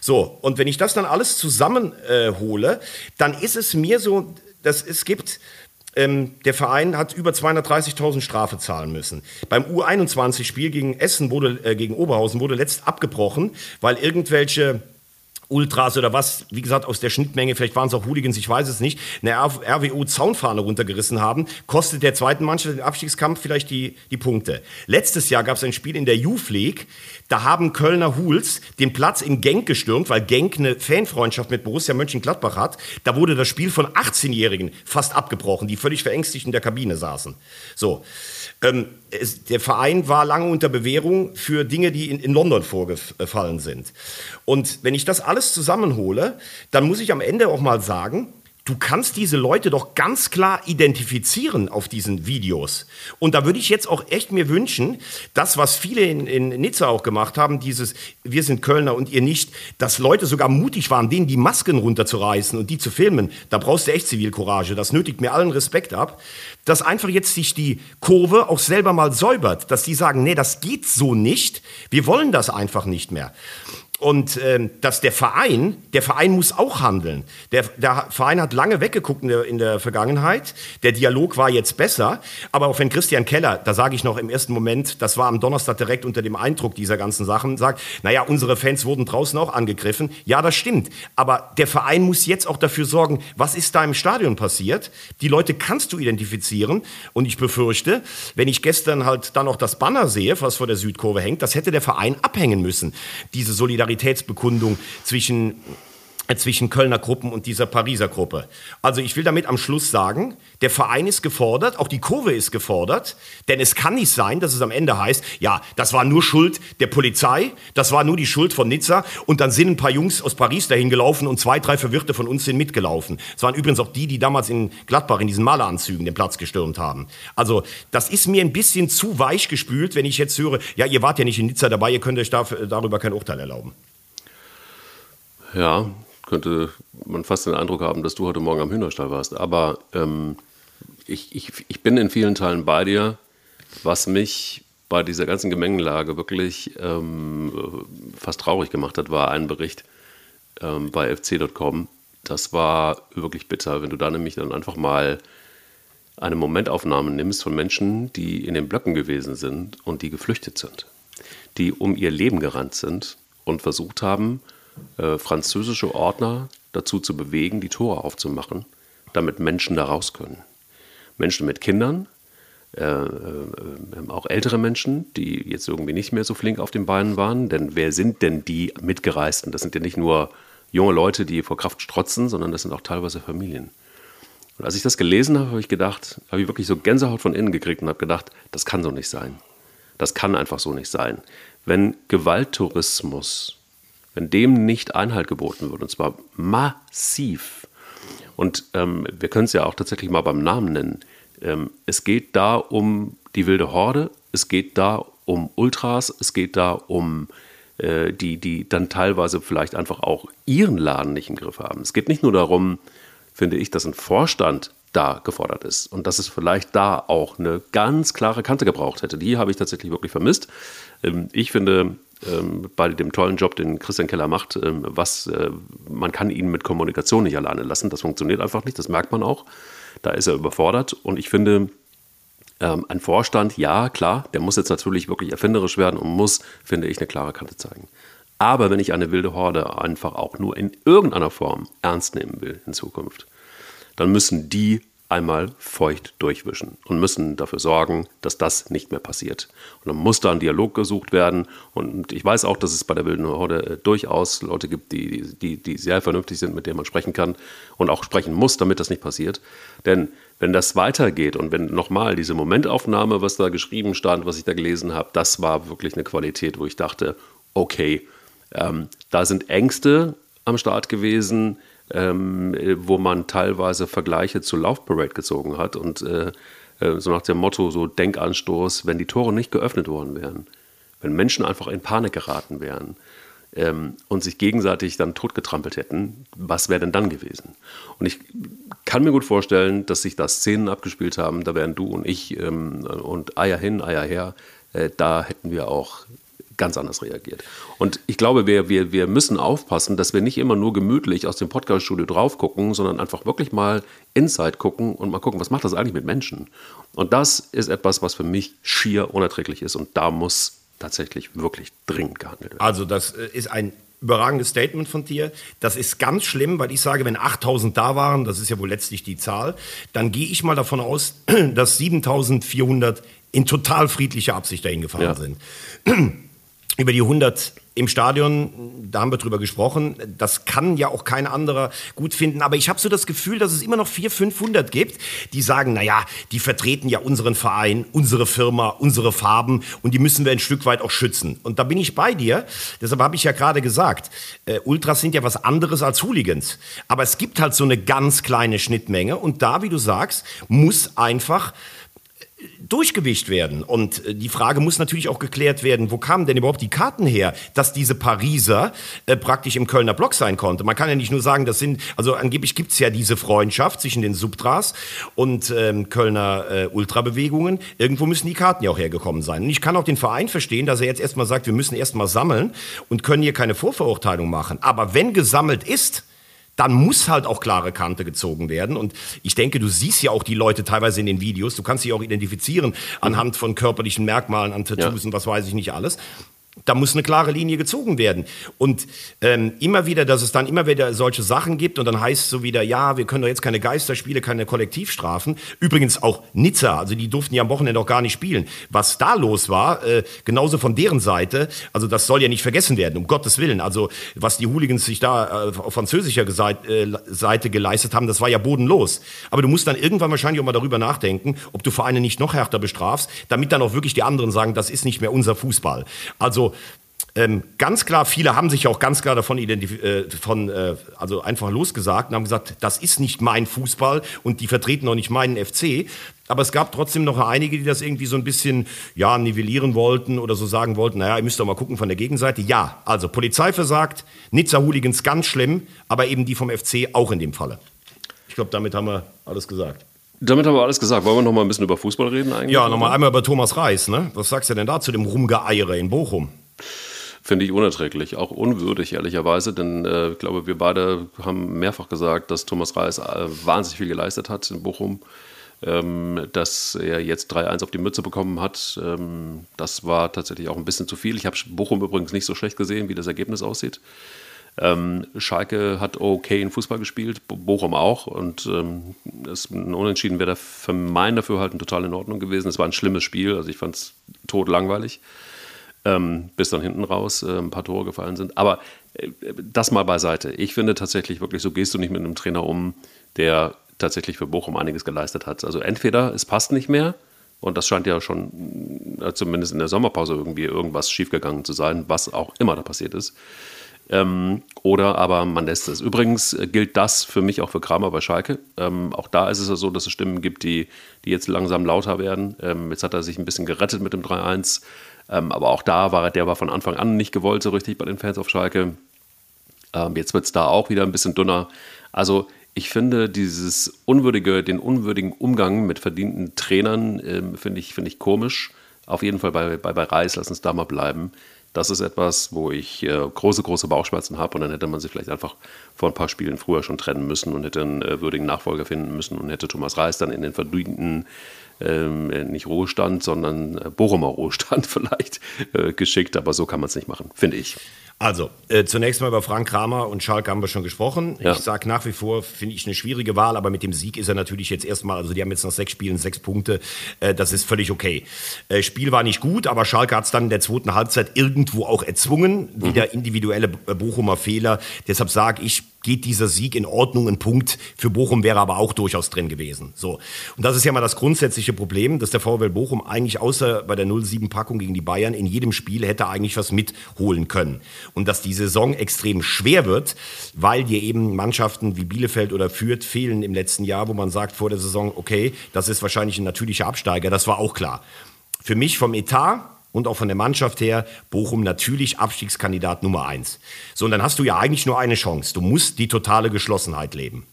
So, und wenn ich das dann alles zusammenhole, äh, dann ist es mir so, dass es gibt ähm, der Verein hat über 230.000 Strafe zahlen müssen. Beim U21-Spiel gegen Essen wurde, äh, gegen Oberhausen wurde letzt abgebrochen, weil irgendwelche Ultras oder was, wie gesagt, aus der Schnittmenge, vielleicht waren es auch Hooligans, ich weiß es nicht, eine RWO-Zaunfahne runtergerissen haben, kostet der zweiten Mannschaft den Abstiegskampf vielleicht die, die Punkte. Letztes Jahr gab es ein Spiel in der Youth League, da haben Kölner Huls den Platz in Genk gestürmt, weil Genk eine Fanfreundschaft mit Borussia Mönchengladbach hat. Da wurde das Spiel von 18-Jährigen fast abgebrochen, die völlig verängstigt in der Kabine saßen. So. Ähm, es, der Verein war lange unter Bewährung für Dinge, die in, in London vorgefallen sind. Und wenn ich das alles zusammenhole, dann muss ich am Ende auch mal sagen, du kannst diese Leute doch ganz klar identifizieren auf diesen Videos. Und da würde ich jetzt auch echt mir wünschen, das, was viele in, in Nizza auch gemacht haben, dieses Wir sind Kölner und ihr nicht, dass Leute sogar mutig waren, denen die Masken runterzureißen und die zu filmen. Da brauchst du echt Zivilcourage. Das nötigt mir allen Respekt ab. Dass einfach jetzt sich die Kurve auch selber mal säubert, dass die sagen, nee, das geht so nicht. Wir wollen das einfach nicht mehr und ähm, dass der Verein, der Verein muss auch handeln. Der, der Verein hat lange weggeguckt in der, in der Vergangenheit. Der Dialog war jetzt besser. Aber auch wenn Christian Keller, da sage ich noch im ersten Moment, das war am Donnerstag direkt unter dem Eindruck dieser ganzen Sachen, sagt, naja, unsere Fans wurden draußen auch angegriffen. Ja, das stimmt. Aber der Verein muss jetzt auch dafür sorgen, was ist da im Stadion passiert. Die Leute kannst du identifizieren. Und ich befürchte, wenn ich gestern halt dann noch das Banner sehe, was vor der Südkurve hängt, das hätte der Verein abhängen müssen. Diese Solidarität Solidaritätsbekundung zwischen zwischen Kölner Gruppen und dieser Pariser Gruppe. Also ich will damit am Schluss sagen, der Verein ist gefordert, auch die Kurve ist gefordert, denn es kann nicht sein, dass es am Ende heißt, ja, das war nur Schuld der Polizei, das war nur die Schuld von Nizza und dann sind ein paar Jungs aus Paris dahin gelaufen und zwei, drei Verwirrte von uns sind mitgelaufen. Es waren übrigens auch die, die damals in Gladbach in diesen Maleranzügen den Platz gestürmt haben. Also das ist mir ein bisschen zu weich gespült, wenn ich jetzt höre, ja, ihr wart ja nicht in Nizza dabei, ihr könnt euch darüber kein Urteil erlauben. Ja, könnte man fast den Eindruck haben, dass du heute Morgen am Hühnerstall warst. Aber ähm, ich, ich, ich bin in vielen Teilen bei dir. Was mich bei dieser ganzen Gemengelage wirklich ähm, fast traurig gemacht hat, war ein Bericht ähm, bei fc.com. Das war wirklich bitter, wenn du da nämlich dann einfach mal eine Momentaufnahme nimmst von Menschen, die in den Blöcken gewesen sind und die geflüchtet sind, die um ihr Leben gerannt sind und versucht haben, äh, französische Ordner dazu zu bewegen, die Tore aufzumachen, damit Menschen da raus können. Menschen mit Kindern, äh, äh, auch ältere Menschen, die jetzt irgendwie nicht mehr so flink auf den Beinen waren. Denn wer sind denn die Mitgereisten? Das sind ja nicht nur junge Leute, die vor Kraft strotzen, sondern das sind auch teilweise Familien. Und als ich das gelesen habe, habe ich gedacht, habe ich wirklich so Gänsehaut von innen gekriegt und habe gedacht, das kann so nicht sein. Das kann einfach so nicht sein. Wenn Gewalttourismus wenn dem nicht Einhalt geboten wird, und zwar massiv, und ähm, wir können es ja auch tatsächlich mal beim Namen nennen, ähm, es geht da um die wilde Horde, es geht da um Ultras, es geht da um äh, die, die dann teilweise vielleicht einfach auch ihren Laden nicht im Griff haben. Es geht nicht nur darum, finde ich, dass ein Vorstand da gefordert ist und dass es vielleicht da auch eine ganz klare Kante gebraucht hätte. Die habe ich tatsächlich wirklich vermisst. Ähm, ich finde, ähm, bei dem tollen Job, den Christian Keller macht, ähm, was äh, man kann ihn mit Kommunikation nicht alleine lassen. Das funktioniert einfach nicht, das merkt man auch. Da ist er überfordert und ich finde, ähm, ein Vorstand, ja, klar, der muss jetzt natürlich wirklich erfinderisch werden und muss, finde ich, eine klare Kante zeigen. Aber wenn ich eine wilde Horde einfach auch nur in irgendeiner Form ernst nehmen will in Zukunft, dann müssen die einmal feucht durchwischen und müssen dafür sorgen, dass das nicht mehr passiert. Und dann muss da ein Dialog gesucht werden. Und ich weiß auch, dass es bei der Wilden Horde äh, durchaus Leute gibt, die, die, die sehr vernünftig sind, mit denen man sprechen kann und auch sprechen muss, damit das nicht passiert. Denn wenn das weitergeht und wenn nochmal diese Momentaufnahme, was da geschrieben stand, was ich da gelesen habe, das war wirklich eine Qualität, wo ich dachte, okay, ähm, da sind Ängste am Start gewesen, ähm, wo man teilweise Vergleiche zur Laufparade gezogen hat und äh, äh, so nach dem Motto, so Denkanstoß, wenn die Tore nicht geöffnet worden wären, wenn Menschen einfach in Panik geraten wären ähm, und sich gegenseitig dann totgetrampelt hätten, was wäre denn dann gewesen? Und ich kann mir gut vorstellen, dass sich da Szenen abgespielt haben, da wären du und ich ähm, und Eier hin, Eier her, äh, da hätten wir auch ganz anders reagiert. Und ich glaube, wir, wir, wir müssen aufpassen, dass wir nicht immer nur gemütlich aus dem Podcast-Studio drauf gucken, sondern einfach wirklich mal inside gucken und mal gucken, was macht das eigentlich mit Menschen. Und das ist etwas, was für mich schier unerträglich ist. Und da muss tatsächlich wirklich dringend gehandelt werden. Also das äh, ist ein überragendes Statement von dir. Das ist ganz schlimm, weil ich sage, wenn 8000 da waren, das ist ja wohl letztlich die Zahl, dann gehe ich mal davon aus, dass 7400 in total friedlicher Absicht dahin gefahren ja. sind über die 100 im Stadion, da haben wir drüber gesprochen, das kann ja auch kein anderer gut finden. Aber ich habe so das Gefühl, dass es immer noch 400, 500 gibt, die sagen, naja, die vertreten ja unseren Verein, unsere Firma, unsere Farben und die müssen wir ein Stück weit auch schützen. Und da bin ich bei dir. Deshalb habe ich ja gerade gesagt, äh, Ultras sind ja was anderes als Hooligans. Aber es gibt halt so eine ganz kleine Schnittmenge und da, wie du sagst, muss einfach Durchgewicht werden. Und äh, die Frage muss natürlich auch geklärt werden, wo kamen denn überhaupt die Karten her, dass diese Pariser äh, praktisch im Kölner Block sein konnte. Man kann ja nicht nur sagen, das sind, also angeblich gibt's ja diese Freundschaft zwischen den Subtras und ähm, Kölner äh, Ultrabewegungen. Irgendwo müssen die Karten ja auch hergekommen sein. Und ich kann auch den Verein verstehen, dass er jetzt erstmal sagt, wir müssen erstmal sammeln und können hier keine Vorverurteilung machen. Aber wenn gesammelt ist, dann muss halt auch klare Kante gezogen werden. Und ich denke, du siehst ja auch die Leute teilweise in den Videos. Du kannst sie auch identifizieren anhand von körperlichen Merkmalen, an Tattoos ja. und was weiß ich nicht alles. Da muss eine klare Linie gezogen werden. Und ähm, immer wieder, dass es dann immer wieder solche Sachen gibt und dann heißt es so wieder, ja, wir können doch jetzt keine Geisterspiele, keine Kollektivstrafen. Übrigens auch Nizza, also die durften ja am Wochenende auch gar nicht spielen. Was da los war, äh, genauso von deren Seite, also das soll ja nicht vergessen werden, um Gottes Willen. Also was die Hooligans sich da äh, auf französischer äh, Seite geleistet haben, das war ja bodenlos. Aber du musst dann irgendwann wahrscheinlich auch mal darüber nachdenken, ob du Vereine nicht noch härter bestrafst, damit dann auch wirklich die anderen sagen, das ist nicht mehr unser Fußball. Also ähm, ganz klar, viele haben sich auch ganz klar davon äh, von, äh, also einfach losgesagt und haben gesagt, das ist nicht mein Fußball und die vertreten auch nicht meinen FC. Aber es gab trotzdem noch einige, die das irgendwie so ein bisschen ja, nivellieren wollten oder so sagen wollten, naja, ihr müsst doch mal gucken von der Gegenseite. Ja, also Polizei versagt, Nizza-Hooligans ganz schlimm, aber eben die vom FC auch in dem Falle. Ich glaube, damit haben wir alles gesagt. Damit haben wir alles gesagt. Wollen wir noch mal ein bisschen über Fußball reden eigentlich? Ja, noch mal einmal über Thomas Reis. Ne? Was sagst du denn da zu dem Rumgeeiere in Bochum? Finde ich unerträglich, auch unwürdig, ehrlicherweise, denn äh, ich glaube, wir beide haben mehrfach gesagt, dass Thomas Reis äh, wahnsinnig viel geleistet hat in Bochum. Ähm, dass er jetzt 3-1 auf die Mütze bekommen hat, ähm, das war tatsächlich auch ein bisschen zu viel. Ich habe Bochum übrigens nicht so schlecht gesehen, wie das Ergebnis aussieht. Ähm, Schalke hat okay in Fußball gespielt, Bochum auch. Und ähm, das, ein Unentschieden wäre für mein Dafürhalten total in Ordnung gewesen. Es war ein schlimmes Spiel, also ich fand es tot langweilig ähm, bis dann hinten raus äh, ein paar Tore gefallen sind. Aber äh, das mal beiseite. Ich finde tatsächlich wirklich, so gehst du nicht mit einem Trainer um, der tatsächlich für Bochum einiges geleistet hat. Also entweder es passt nicht mehr, und das scheint ja schon äh, zumindest in der Sommerpause irgendwie irgendwas schiefgegangen zu sein, was auch immer da passiert ist. Ähm, oder aber man lässt es. Übrigens äh, gilt das für mich auch für Kramer bei Schalke. Ähm, auch da ist es ja so, dass es Stimmen gibt, die, die jetzt langsam lauter werden. Ähm, jetzt hat er sich ein bisschen gerettet mit dem 3-1. Ähm, aber auch da war der war von Anfang an nicht gewollt, so richtig bei den Fans auf Schalke. Ähm, jetzt wird es da auch wieder ein bisschen dünner. Also ich finde dieses unwürdige, den unwürdigen Umgang mit verdienten Trainern ähm, finde ich, find ich komisch. Auf jeden Fall bei, bei, bei Reis, lass uns da mal bleiben. Das ist etwas, wo ich äh, große, große Bauchschmerzen habe und dann hätte man sich vielleicht einfach vor ein paar Spielen früher schon trennen müssen und hätte einen äh, würdigen Nachfolger finden müssen und hätte Thomas Reis dann in den verdienten ähm, nicht Ruhestand, sondern äh, Bochumer Ruhestand vielleicht äh, geschickt. Aber so kann man es nicht machen, finde ich. Also, äh, zunächst mal über Frank Kramer und Schalke haben wir schon gesprochen. Ja. Ich sage nach wie vor, finde ich eine schwierige Wahl, aber mit dem Sieg ist er natürlich jetzt erstmal, also die haben jetzt nach sechs Spielen sechs Punkte, äh, das ist völlig okay. Äh, Spiel war nicht gut, aber Schalke hat es dann in der zweiten Halbzeit irgendwo auch erzwungen. Mhm. Wieder individuelle Bochumer Fehler. Deshalb sage ich, geht dieser Sieg in Ordnung. Ein Punkt für Bochum wäre aber auch durchaus drin gewesen. So. Und das ist ja mal das grundsätzliche Problem, dass der VfL Bochum eigentlich außer bei der 0-7-Packung gegen die Bayern in jedem Spiel hätte eigentlich was mitholen können. Und dass die Saison extrem schwer wird, weil dir eben Mannschaften wie Bielefeld oder Fürth fehlen im letzten Jahr, wo man sagt vor der Saison, okay, das ist wahrscheinlich ein natürlicher Absteiger. Das war auch klar. Für mich vom Etat und auch von der Mannschaft her Bochum natürlich Abstiegskandidat Nummer eins. So, und dann hast du ja eigentlich nur eine Chance. Du musst die totale Geschlossenheit leben.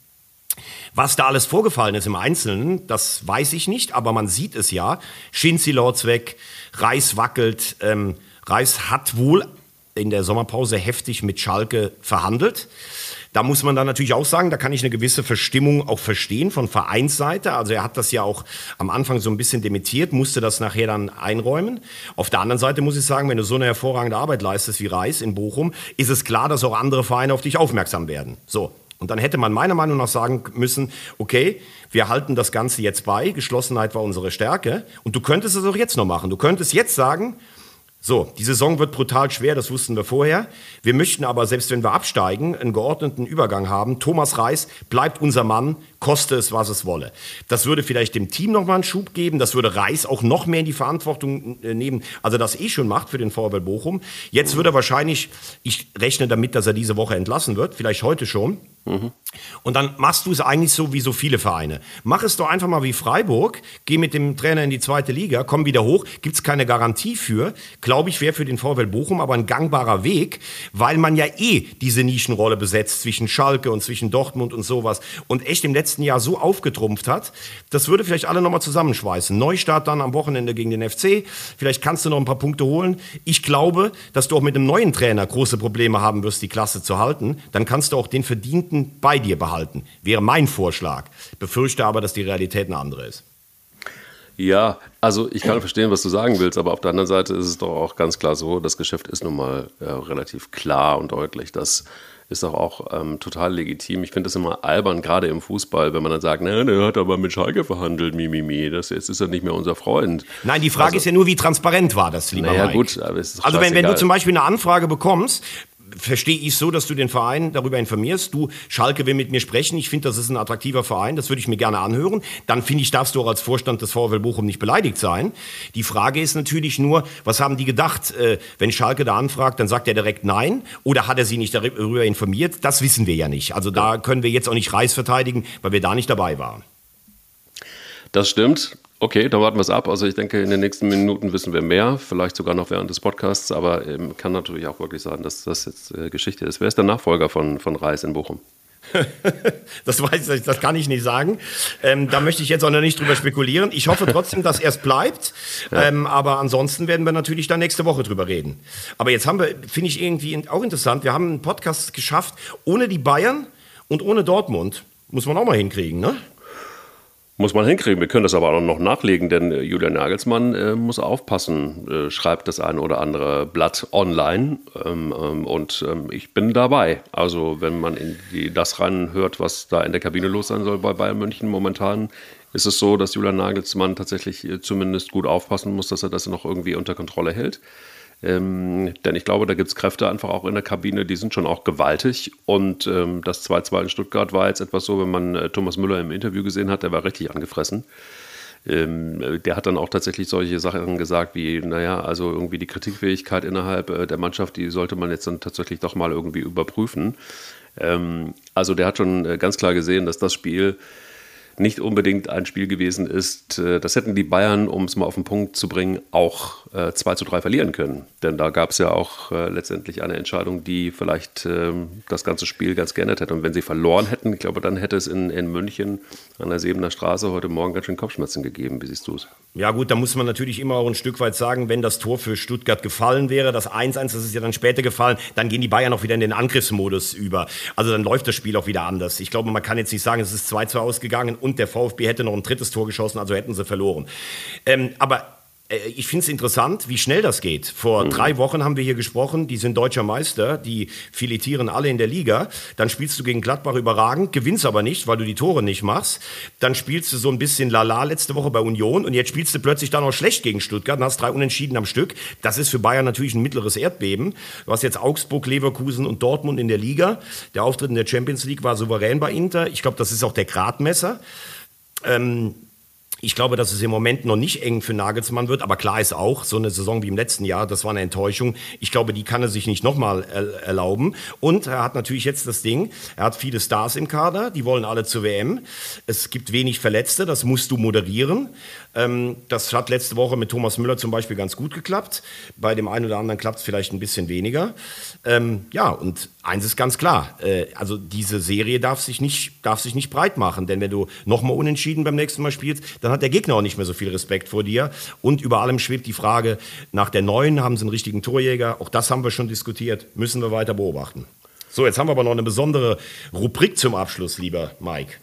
Was da alles vorgefallen ist im Einzelnen, das weiß ich nicht, aber man sieht es ja. Schinzi Lords weg, Reis wackelt. Ähm, Reis hat wohl in der Sommerpause heftig mit Schalke verhandelt. Da muss man dann natürlich auch sagen, da kann ich eine gewisse Verstimmung auch verstehen von Vereinsseite. Also er hat das ja auch am Anfang so ein bisschen dementiert, musste das nachher dann einräumen. Auf der anderen Seite muss ich sagen, wenn du so eine hervorragende Arbeit leistest wie Reis in Bochum, ist es klar, dass auch andere Vereine auf dich aufmerksam werden. So. Und dann hätte man meiner Meinung nach sagen müssen, okay, wir halten das Ganze jetzt bei, Geschlossenheit war unsere Stärke und du könntest es auch jetzt noch machen. Du könntest jetzt sagen, so, die Saison wird brutal schwer, das wussten wir vorher. Wir möchten aber, selbst wenn wir absteigen, einen geordneten Übergang haben. Thomas Reis bleibt unser Mann, koste es, was es wolle. Das würde vielleicht dem Team nochmal einen Schub geben. Das würde Reis auch noch mehr in die Verantwortung äh, nehmen, als er das eh schon macht für den VfL Bochum. Jetzt würde er wahrscheinlich, ich rechne damit, dass er diese Woche entlassen wird, vielleicht heute schon. Und dann machst du es eigentlich so wie so viele Vereine. Mach es doch einfach mal wie Freiburg, geh mit dem Trainer in die zweite Liga, komm wieder hoch, gibt es keine Garantie für. Glaube ich, wäre für den VfL Bochum aber ein gangbarer Weg, weil man ja eh diese Nischenrolle besetzt zwischen Schalke und zwischen Dortmund und sowas und echt im letzten Jahr so aufgetrumpft hat. Das würde vielleicht alle nochmal zusammenschweißen. Neustart dann am Wochenende gegen den FC. Vielleicht kannst du noch ein paar Punkte holen. Ich glaube, dass du auch mit einem neuen Trainer große Probleme haben wirst, die Klasse zu halten. Dann kannst du auch den verdienten bei dir behalten, wäre mein Vorschlag. Befürchte aber, dass die Realität eine andere ist. Ja, also ich kann verstehen, was du sagen willst, aber auf der anderen Seite ist es doch auch ganz klar so, das Geschäft ist nun mal äh, relativ klar und deutlich. Das ist doch auch ähm, total legitim. Ich finde das immer albern, gerade im Fußball, wenn man dann sagt, ne, der hat aber mit Schalke verhandelt, mimimi, das, jetzt ist er nicht mehr unser Freund. Nein, die Frage also, ist ja nur, wie transparent war das, lieber naja, Mike. gut, aber es ist Also wenn, wenn du zum Beispiel eine Anfrage bekommst, verstehe ich so, dass du den Verein darüber informierst. Du, Schalke will mit mir sprechen. Ich finde, das ist ein attraktiver Verein. Das würde ich mir gerne anhören. Dann finde ich, darfst du auch als Vorstand des VfL Bochum nicht beleidigt sein. Die Frage ist natürlich nur, was haben die gedacht? Äh, wenn Schalke da anfragt, dann sagt er direkt nein. Oder hat er sie nicht darüber informiert? Das wissen wir ja nicht. Also da können wir jetzt auch nicht Reis verteidigen, weil wir da nicht dabei waren. Das stimmt. Okay, dann warten wir es ab. Also ich denke, in den nächsten Minuten wissen wir mehr, vielleicht sogar noch während des Podcasts, aber ähm, kann natürlich auch wirklich sein, dass das jetzt äh, Geschichte ist. Wer ist der Nachfolger von, von Reis in Bochum? das weiß ich, das kann ich nicht sagen. Ähm, da möchte ich jetzt auch noch nicht drüber spekulieren. Ich hoffe trotzdem, dass er es bleibt. Ja. Ähm, aber ansonsten werden wir natürlich dann nächste Woche drüber reden. Aber jetzt haben wir, finde ich irgendwie auch interessant, wir haben einen Podcast geschafft ohne die Bayern und ohne Dortmund. Muss man auch mal hinkriegen, ne? Muss man hinkriegen. Wir können das aber auch noch nachlegen, denn äh, Julian Nagelsmann äh, muss aufpassen, äh, schreibt das ein oder andere Blatt online ähm, ähm, und ähm, ich bin dabei. Also wenn man in die, das reinhört, was da in der Kabine los sein soll bei Bayern München momentan, ist es so, dass Julian Nagelsmann tatsächlich äh, zumindest gut aufpassen muss, dass er das noch irgendwie unter Kontrolle hält. Ähm, denn ich glaube, da gibt es Kräfte einfach auch in der Kabine, die sind schon auch gewaltig. Und ähm, das 2-2 in Stuttgart war jetzt etwas so, wenn man äh, Thomas Müller im Interview gesehen hat, der war richtig angefressen. Ähm, der hat dann auch tatsächlich solche Sachen gesagt wie, naja, also irgendwie die Kritikfähigkeit innerhalb äh, der Mannschaft, die sollte man jetzt dann tatsächlich doch mal irgendwie überprüfen. Ähm, also der hat schon äh, ganz klar gesehen, dass das Spiel nicht unbedingt ein Spiel gewesen ist. Äh, das hätten die Bayern, um es mal auf den Punkt zu bringen, auch äh, 2 zu 3 verlieren können. Denn da gab es ja auch äh, letztendlich eine Entscheidung, die vielleicht äh, das ganze Spiel ganz geändert hätte. Und wenn sie verloren hätten, ich glaube, dann hätte es in, in München an der Sebener Straße heute Morgen ganz schön Kopfschmerzen gegeben. Wie siehst du es? Ja gut, da muss man natürlich immer auch ein Stück weit sagen, wenn das Tor für Stuttgart gefallen wäre, das 1-1, das ist ja dann später gefallen, dann gehen die Bayern auch wieder in den Angriffsmodus über. Also dann läuft das Spiel auch wieder anders. Ich glaube, man kann jetzt nicht sagen, es ist 2-2 ausgegangen und der VfB hätte noch ein drittes Tor geschossen, also hätten sie verloren. Ähm, aber ich finde es interessant, wie schnell das geht. Vor mhm. drei Wochen haben wir hier gesprochen, die sind deutscher Meister, die filetieren alle in der Liga. Dann spielst du gegen Gladbach überragend, gewinnst aber nicht, weil du die Tore nicht machst. Dann spielst du so ein bisschen lala letzte Woche bei Union und jetzt spielst du plötzlich dann auch schlecht gegen Stuttgart und hast drei Unentschieden am Stück. Das ist für Bayern natürlich ein mittleres Erdbeben. Du hast jetzt Augsburg, Leverkusen und Dortmund in der Liga. Der Auftritt in der Champions League war souverän bei Inter. Ich glaube, das ist auch der Gradmesser. Ähm, ich glaube, dass es im Moment noch nicht eng für Nagelsmann wird, aber klar ist auch, so eine Saison wie im letzten Jahr, das war eine Enttäuschung. Ich glaube, die kann er sich nicht nochmal erlauben. Und er hat natürlich jetzt das Ding, er hat viele Stars im Kader, die wollen alle zur WM. Es gibt wenig Verletzte, das musst du moderieren. Ähm, das hat letzte Woche mit Thomas Müller zum Beispiel ganz gut geklappt. Bei dem einen oder anderen klappt es vielleicht ein bisschen weniger. Ähm, ja, und eins ist ganz klar, äh, also diese Serie darf sich nicht, darf sich nicht breit machen, denn wenn du nochmal unentschieden beim nächsten Mal spielst, dann hat der Gegner auch nicht mehr so viel Respekt vor dir. Und über allem schwebt die Frage nach der neuen, haben sie einen richtigen Torjäger? Auch das haben wir schon diskutiert, müssen wir weiter beobachten. So, jetzt haben wir aber noch eine besondere Rubrik zum Abschluss, lieber Mike.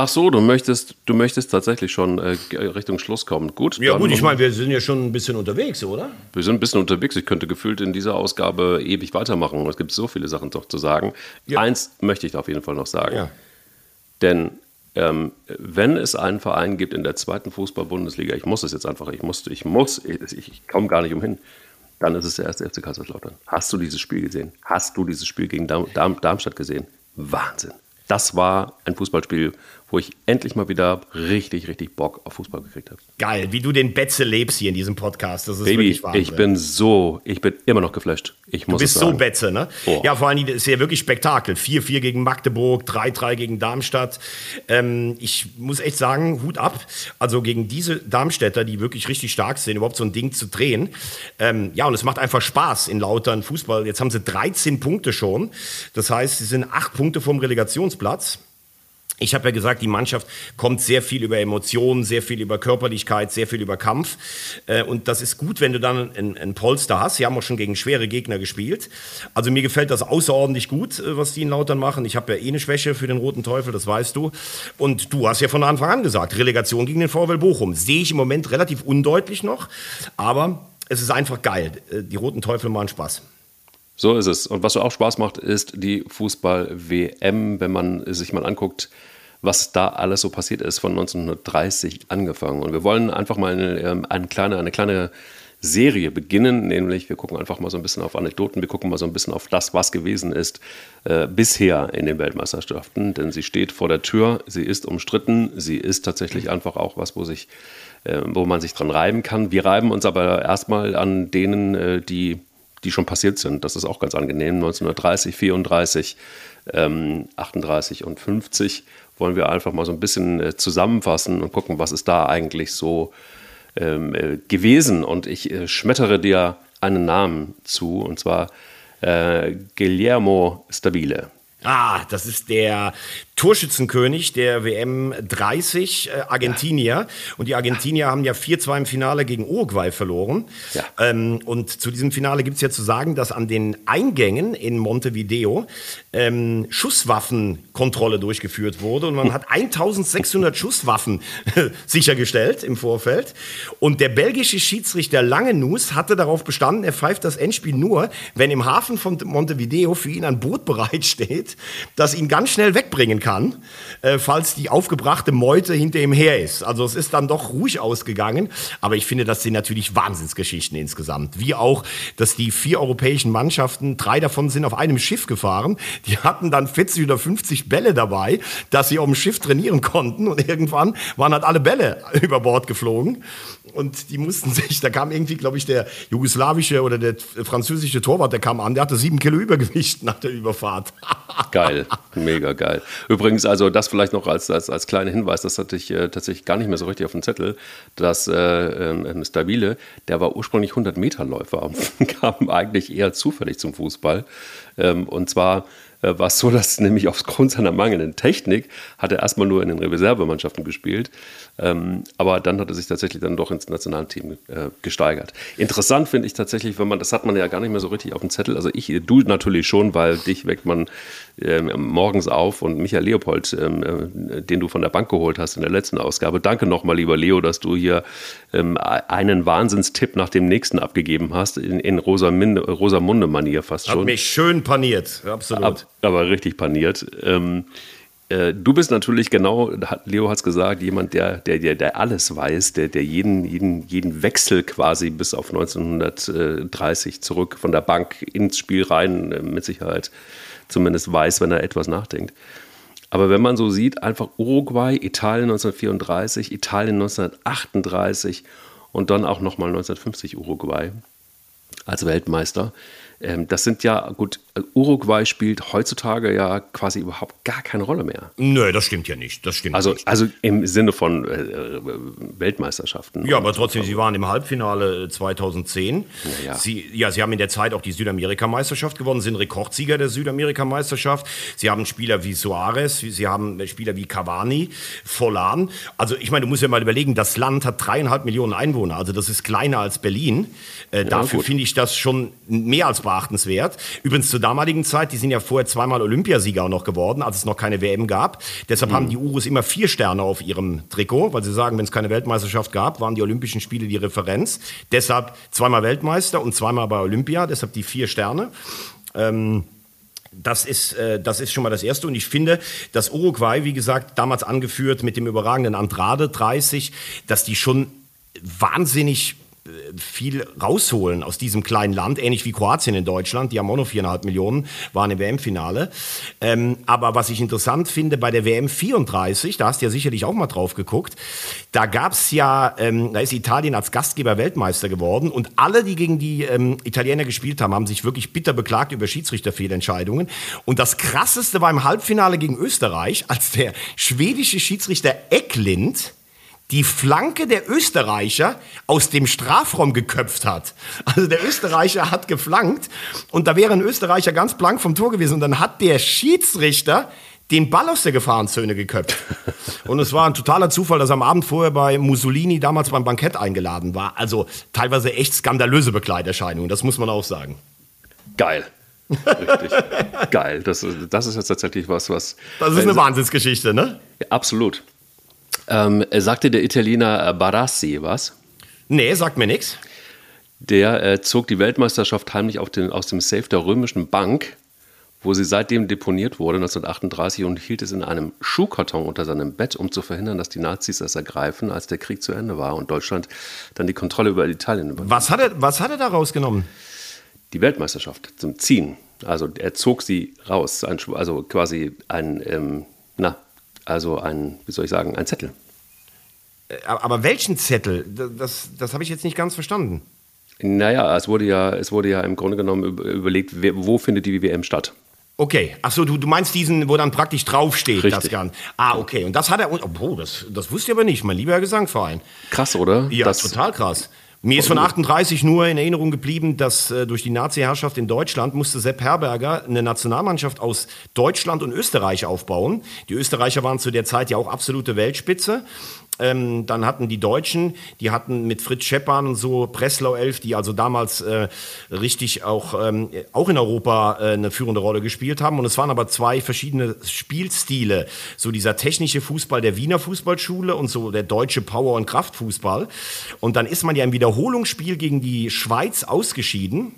Ach so, du möchtest, du möchtest tatsächlich schon äh, Richtung Schluss kommen. Gut. Ja gut, ich meine, wir sind ja schon ein bisschen unterwegs, oder? Wir sind ein bisschen unterwegs. Ich könnte gefühlt in dieser Ausgabe ewig weitermachen. Es gibt so viele Sachen doch zu sagen. Ja. Eins möchte ich auf jeden Fall noch sagen. Ja. Denn ähm, wenn es einen Verein gibt in der zweiten Fußball-Bundesliga, ich muss es jetzt einfach, ich muss, ich muss, ich, ich komme gar nicht umhin, dann ist es der erste FC Kaiserslautern. Hast du dieses Spiel gesehen? Hast du dieses Spiel gegen Darm Darmstadt gesehen? Wahnsinn. Das war ein Fußballspiel, wo ich endlich mal wieder richtig, richtig Bock auf Fußball gekriegt habe. Geil, wie du den Betze lebst hier in diesem Podcast. Das ist Baby, wirklich Wahnsinn. ich bin so, ich bin immer noch geflasht. Ich muss du bist so Betze, ne? Oh. Ja, vor allem, das ist ja wirklich Spektakel. 4-4 gegen Magdeburg, 3-3 gegen Darmstadt. Ähm, ich muss echt sagen, Hut ab. Also gegen diese Darmstädter, die wirklich richtig stark sind, überhaupt so ein Ding zu drehen. Ähm, ja, und es macht einfach Spaß in lautern Fußball. Jetzt haben sie 13 Punkte schon. Das heißt, sie sind acht Punkte vom Relegationsplatz. Ich habe ja gesagt, die Mannschaft kommt sehr viel über Emotionen, sehr viel über Körperlichkeit, sehr viel über Kampf. Äh, und das ist gut, wenn du dann ein, Polster hast. Sie haben auch schon gegen schwere Gegner gespielt. Also mir gefällt das außerordentlich gut, äh, was die in Lautern machen. Ich habe ja eh eine Schwäche für den Roten Teufel, das weißt du. Und du hast ja von Anfang an gesagt, Relegation gegen den VfL Bochum. Sehe ich im Moment relativ undeutlich noch. Aber es ist einfach geil. Äh, die Roten Teufel machen Spaß. So ist es. Und was auch Spaß macht, ist die Fußball-WM, wenn man sich mal anguckt, was da alles so passiert ist von 1930 angefangen. Und wir wollen einfach mal eine, ähm, eine, kleine, eine kleine Serie beginnen, nämlich wir gucken einfach mal so ein bisschen auf Anekdoten, wir gucken mal so ein bisschen auf das, was gewesen ist äh, bisher in den Weltmeisterschaften, denn sie steht vor der Tür, sie ist umstritten, sie ist tatsächlich einfach auch was, wo sich, äh, wo man sich dran reiben kann. Wir reiben uns aber erstmal an denen, äh, die die schon passiert sind. Das ist auch ganz angenehm. 1930, 34, ähm, 38 und 50 wollen wir einfach mal so ein bisschen äh, zusammenfassen und gucken, was ist da eigentlich so ähm, äh, gewesen. Und ich äh, schmettere dir einen Namen zu, und zwar äh, Guillermo Stabile. Ah, das ist der Torschützenkönig der WM 30, äh, Argentinier. Ja. Und die Argentinier haben ja 4-2 im Finale gegen Uruguay verloren. Ja. Ähm, und zu diesem Finale gibt es ja zu sagen, dass an den Eingängen in Montevideo ähm, Schusswaffenkontrolle durchgeführt wurde. Und man hat 1600 Schusswaffen sichergestellt im Vorfeld. Und der belgische Schiedsrichter Langenus hatte darauf bestanden, er pfeift das Endspiel nur, wenn im Hafen von Montevideo für ihn ein Boot bereitsteht, das ihn ganz schnell wegbringen kann kann, äh, falls die aufgebrachte Meute hinter ihm her ist. Also es ist dann doch ruhig ausgegangen, aber ich finde, das sind natürlich Wahnsinnsgeschichten insgesamt. Wie auch, dass die vier europäischen Mannschaften, drei davon sind auf einem Schiff gefahren, die hatten dann 40 oder 50 Bälle dabei, dass sie auf dem Schiff trainieren konnten und irgendwann waren halt alle Bälle über Bord geflogen und die mussten sich, da kam irgendwie, glaube ich, der jugoslawische oder der französische Torwart, der kam an, der hatte sieben Kilo Übergewicht nach der Überfahrt. geil, mega geil. Also das vielleicht noch als, als, als kleiner Hinweis, das hatte ich äh, tatsächlich gar nicht mehr so richtig auf dem Zettel, dass äh, äh, Stabile, der war ursprünglich 100-Meter-Läufer, kam eigentlich eher zufällig zum Fußball. Ähm, und zwar äh, war es so, dass nämlich aufgrund seiner mangelnden Technik hat er erstmal nur in den Reservemannschaften gespielt, ähm, aber dann hat er sich tatsächlich dann doch ins Nationalteam äh, gesteigert. Interessant finde ich tatsächlich, wenn man, das hat man ja gar nicht mehr so richtig auf dem Zettel, also ich, du natürlich schon, weil dich weckt man ähm, morgens auf und Michael Leopold, ähm, äh, den du von der Bank geholt hast in der letzten Ausgabe. Danke nochmal, lieber Leo, dass du hier ähm, einen Wahnsinnstipp nach dem nächsten abgegeben hast, in, in Rosamunde-Manier fast schon. Hat mich schön paniert, absolut. Ab, aber richtig paniert. Ähm, äh, du bist natürlich genau, Leo hat es gesagt, jemand, der, der, der, der alles weiß, der, der jeden, jeden, jeden Wechsel quasi bis auf 1930 zurück von der Bank ins Spiel rein äh, mit Sicherheit zumindest weiß, wenn er etwas nachdenkt. Aber wenn man so sieht, einfach Uruguay, Italien 1934, Italien 1938 und dann auch nochmal 1950 Uruguay als Weltmeister. Ähm, das sind ja, gut, Uruguay spielt heutzutage ja quasi überhaupt gar keine Rolle mehr. Nö, das stimmt ja nicht. Das stimmt also, nicht. also im Sinne von äh, äh Weltmeisterschaften. Ja, aber trotzdem, Sie waren im Halbfinale 2010. Ja, Sie, ja, Sie haben in der Zeit auch die Südamerikameisterschaft gewonnen, sind Rekordsieger der Südamerikameisterschaft. Sie haben Spieler wie Suarez, Sie haben Spieler wie Cavani, Forlan. Also ich meine, du musst ja mal überlegen, das Land hat dreieinhalb Millionen Einwohner. Also das ist kleiner als Berlin. Äh, ja, dafür finde ich das schon mehr als beachtenswert. Übrigens zu damaligen Zeit, die sind ja vorher zweimal Olympiasieger auch noch geworden, als es noch keine WM gab. Deshalb mhm. haben die Urus immer vier Sterne auf ihrem Trikot, weil sie sagen, wenn es keine Weltmeisterschaft gab, waren die Olympischen Spiele die Referenz. Deshalb zweimal Weltmeister und zweimal bei Olympia, deshalb die vier Sterne. Ähm, das ist, äh, das ist schon mal das Erste. Und ich finde, dass Uruguay, wie gesagt, damals angeführt mit dem überragenden Andrade 30, dass die schon wahnsinnig viel rausholen aus diesem kleinen Land, ähnlich wie Kroatien in Deutschland, die haben auch noch viereinhalb Millionen, waren im WM-Finale. Ähm, aber was ich interessant finde, bei der WM 34, da hast du ja sicherlich auch mal drauf geguckt, da gab es ja, ähm, da ist Italien als Gastgeber Weltmeister geworden und alle, die gegen die ähm, Italiener gespielt haben, haben sich wirklich bitter beklagt über Schiedsrichterfehlentscheidungen. Und das Krasseste war im Halbfinale gegen Österreich, als der schwedische Schiedsrichter Ecklind die Flanke der Österreicher aus dem Strafraum geköpft hat. Also der Österreicher hat geflankt und da wäre ein Österreicher ganz blank vom Tor gewesen und dann hat der Schiedsrichter den Ball aus der Gefahrenzone geköpft. Und es war ein totaler Zufall, dass er am Abend vorher bei Mussolini damals beim Bankett eingeladen war. Also teilweise echt skandalöse Begleiterscheinungen, das muss man auch sagen. Geil. Richtig. Geil. Das, das ist jetzt tatsächlich was, was. Das ist eine Wahnsinnsgeschichte, ne? Ja, absolut. Ähm, sagte der Italiener Barassi was? Nee, sagt mir nichts. Der äh, zog die Weltmeisterschaft heimlich den, aus dem Safe der römischen Bank, wo sie seitdem deponiert wurde, 1938, und hielt es in einem Schuhkarton unter seinem Bett, um zu verhindern, dass die Nazis es ergreifen, als der Krieg zu Ende war und Deutschland dann die Kontrolle über Italien übernahm. Was hat er, was hat er da rausgenommen? Die Weltmeisterschaft zum Ziehen. Also er zog sie raus, also quasi ein, ähm, na, also ein, wie soll ich sagen, ein Zettel. Äh, aber welchen Zettel? Das, das habe ich jetzt nicht ganz verstanden. Naja, es wurde ja, es wurde ja im Grunde genommen überlegt, wo findet die WM statt. Okay, achso, du, du meinst diesen, wo dann praktisch draufsteht, Richtig. das Ganze. Ah, okay. Und das hat er, oh, das, das wusste ich aber nicht, mein lieber Gesangverein. Krass, oder? Ja, das, total krass. Mir ist von 38 nur in Erinnerung geblieben, dass äh, durch die Nazi-Herrschaft in Deutschland musste Sepp Herberger eine Nationalmannschaft aus Deutschland und Österreich aufbauen. Die Österreicher waren zu der Zeit ja auch absolute Weltspitze. Ähm, dann hatten die Deutschen, die hatten mit Fritz Scheppan und so Breslau 11, die also damals äh, richtig auch, ähm, auch in Europa äh, eine führende Rolle gespielt haben. Und es waren aber zwei verschiedene Spielstile. So dieser technische Fußball der Wiener Fußballschule und so der deutsche Power- und Kraftfußball. Und dann ist man ja im Wiederholungsspiel gegen die Schweiz ausgeschieden.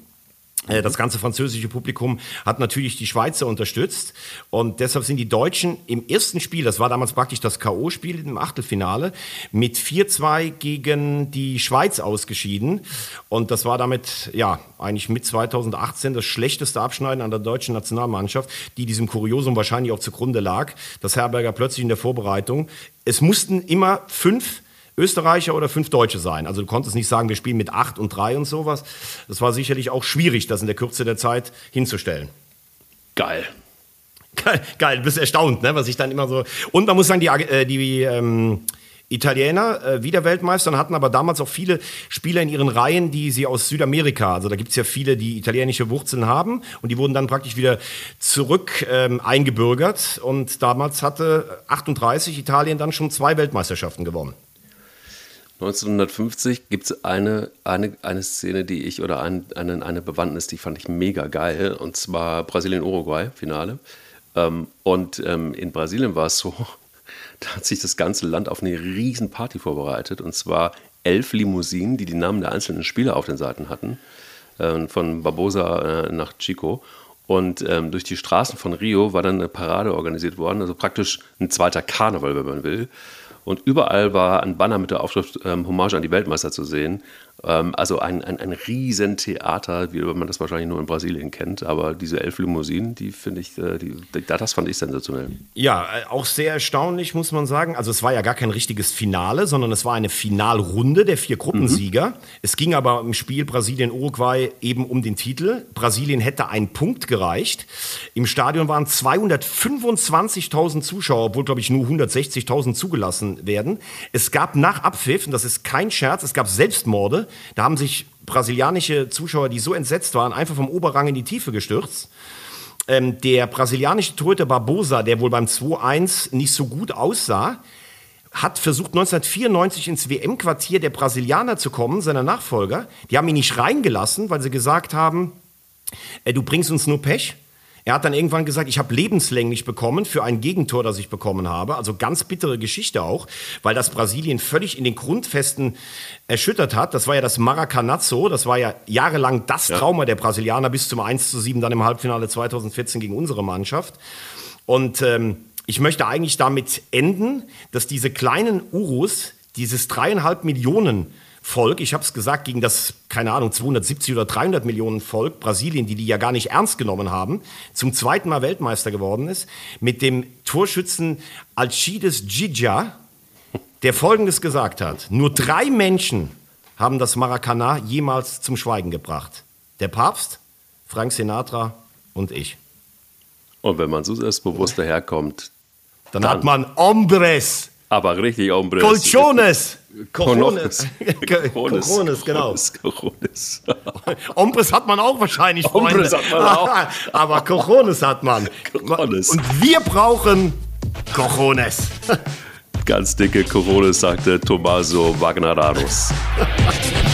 Äh, das ganze französische Publikum hat natürlich die Schweizer unterstützt und deshalb sind die Deutschen im ersten Spiel, das war damals praktisch das K.O.-Spiel im Achtelfinale, mit 4-2 gegen die Schweiz ausgeschieden und das war damit, ja, eigentlich mit 2018 das schlechteste Abschneiden an der deutschen Nationalmannschaft, die diesem Kuriosum wahrscheinlich auch zugrunde lag, dass Herberger plötzlich in der Vorbereitung, es mussten immer fünf Österreicher oder fünf Deutsche sein. Also du konntest nicht sagen, wir spielen mit acht und drei und sowas. Das war sicherlich auch schwierig, das in der Kürze der Zeit hinzustellen. Geil. Geil, geil, du bist erstaunt, ne? was ich dann immer so. Und man muss sagen, die, äh, die ähm, Italiener, äh, wieder Weltmeister, hatten aber damals auch viele Spieler in ihren Reihen, die sie aus Südamerika, also da gibt es ja viele, die italienische Wurzeln haben und die wurden dann praktisch wieder zurück ähm, eingebürgert. Und damals hatte 38 Italien dann schon zwei Weltmeisterschaften gewonnen. 1950 gibt es eine, eine, eine Szene, die ich, oder ein, eine, eine Bewandtnis, die fand ich mega geil, und zwar Brasilien-Uruguay, Finale. Ähm, und ähm, in Brasilien war es so, da hat sich das ganze Land auf eine riesen Party vorbereitet, und zwar elf Limousinen, die die Namen der einzelnen Spieler auf den Seiten hatten, äh, von Barbosa äh, nach Chico. Und ähm, durch die Straßen von Rio war dann eine Parade organisiert worden, also praktisch ein zweiter Karneval, wenn man will. Und überall war ein Banner mit der Aufschrift ähm, Hommage an die Weltmeister zu sehen. Ähm, also ein, ein, ein Riesentheater, wie man das wahrscheinlich nur in Brasilien kennt. Aber diese elf Limousinen, die finde ich, äh, die, das fand ich sensationell. Ja, äh, auch sehr erstaunlich, muss man sagen. Also es war ja gar kein richtiges Finale, sondern es war eine Finalrunde der vier Gruppensieger. Mhm. Es ging aber im Spiel Brasilien-Uruguay eben um den Titel. Brasilien hätte einen Punkt gereicht. Im Stadion waren 225.000 Zuschauer, obwohl, glaube ich, nur 160.000 zugelassen werden. Es gab nach Abpfiff, und das ist kein Scherz, es gab Selbstmorde da haben sich brasilianische Zuschauer, die so entsetzt waren, einfach vom Oberrang in die Tiefe gestürzt. Ähm, der brasilianische Torhüter Barbosa, der wohl beim 2-1 nicht so gut aussah, hat versucht 1994 ins WM-Quartier der Brasilianer zu kommen, seiner Nachfolger. Die haben ihn nicht reingelassen, weil sie gesagt haben, äh, du bringst uns nur Pech. Er hat dann irgendwann gesagt, ich habe lebenslänglich bekommen für ein Gegentor, das ich bekommen habe. Also ganz bittere Geschichte auch, weil das Brasilien völlig in den Grundfesten erschüttert hat. Das war ja das Maracanazzo, das war ja jahrelang das. Trauma der Brasilianer bis zum 1 zu 7 dann im Halbfinale 2014 gegen unsere Mannschaft. Und ähm, ich möchte eigentlich damit enden, dass diese kleinen Urus, dieses dreieinhalb Millionen Volk, ich habe es gesagt, gegen das, keine Ahnung, 270 oder 300 Millionen Volk Brasilien, die die ja gar nicht ernst genommen haben, zum zweiten Mal Weltmeister geworden ist, mit dem Torschützen Alcides Giggia, der Folgendes gesagt hat. Nur drei Menschen haben das Maracanã jemals zum Schweigen gebracht. Der Papst, Frank Sinatra und ich. Und wenn man so selbstbewusst daherkommt, dann, dann hat man Hombres. Aber richtig Hombres. Colchones. Corones. Corones, genau. Corones. Ombres hat man auch wahrscheinlich, Freunde. Ombres hat man auch. Aber Corones hat man. Corones. Und wir brauchen Corones. Ganz dicke Corones, sagte Tommaso Wagneranos.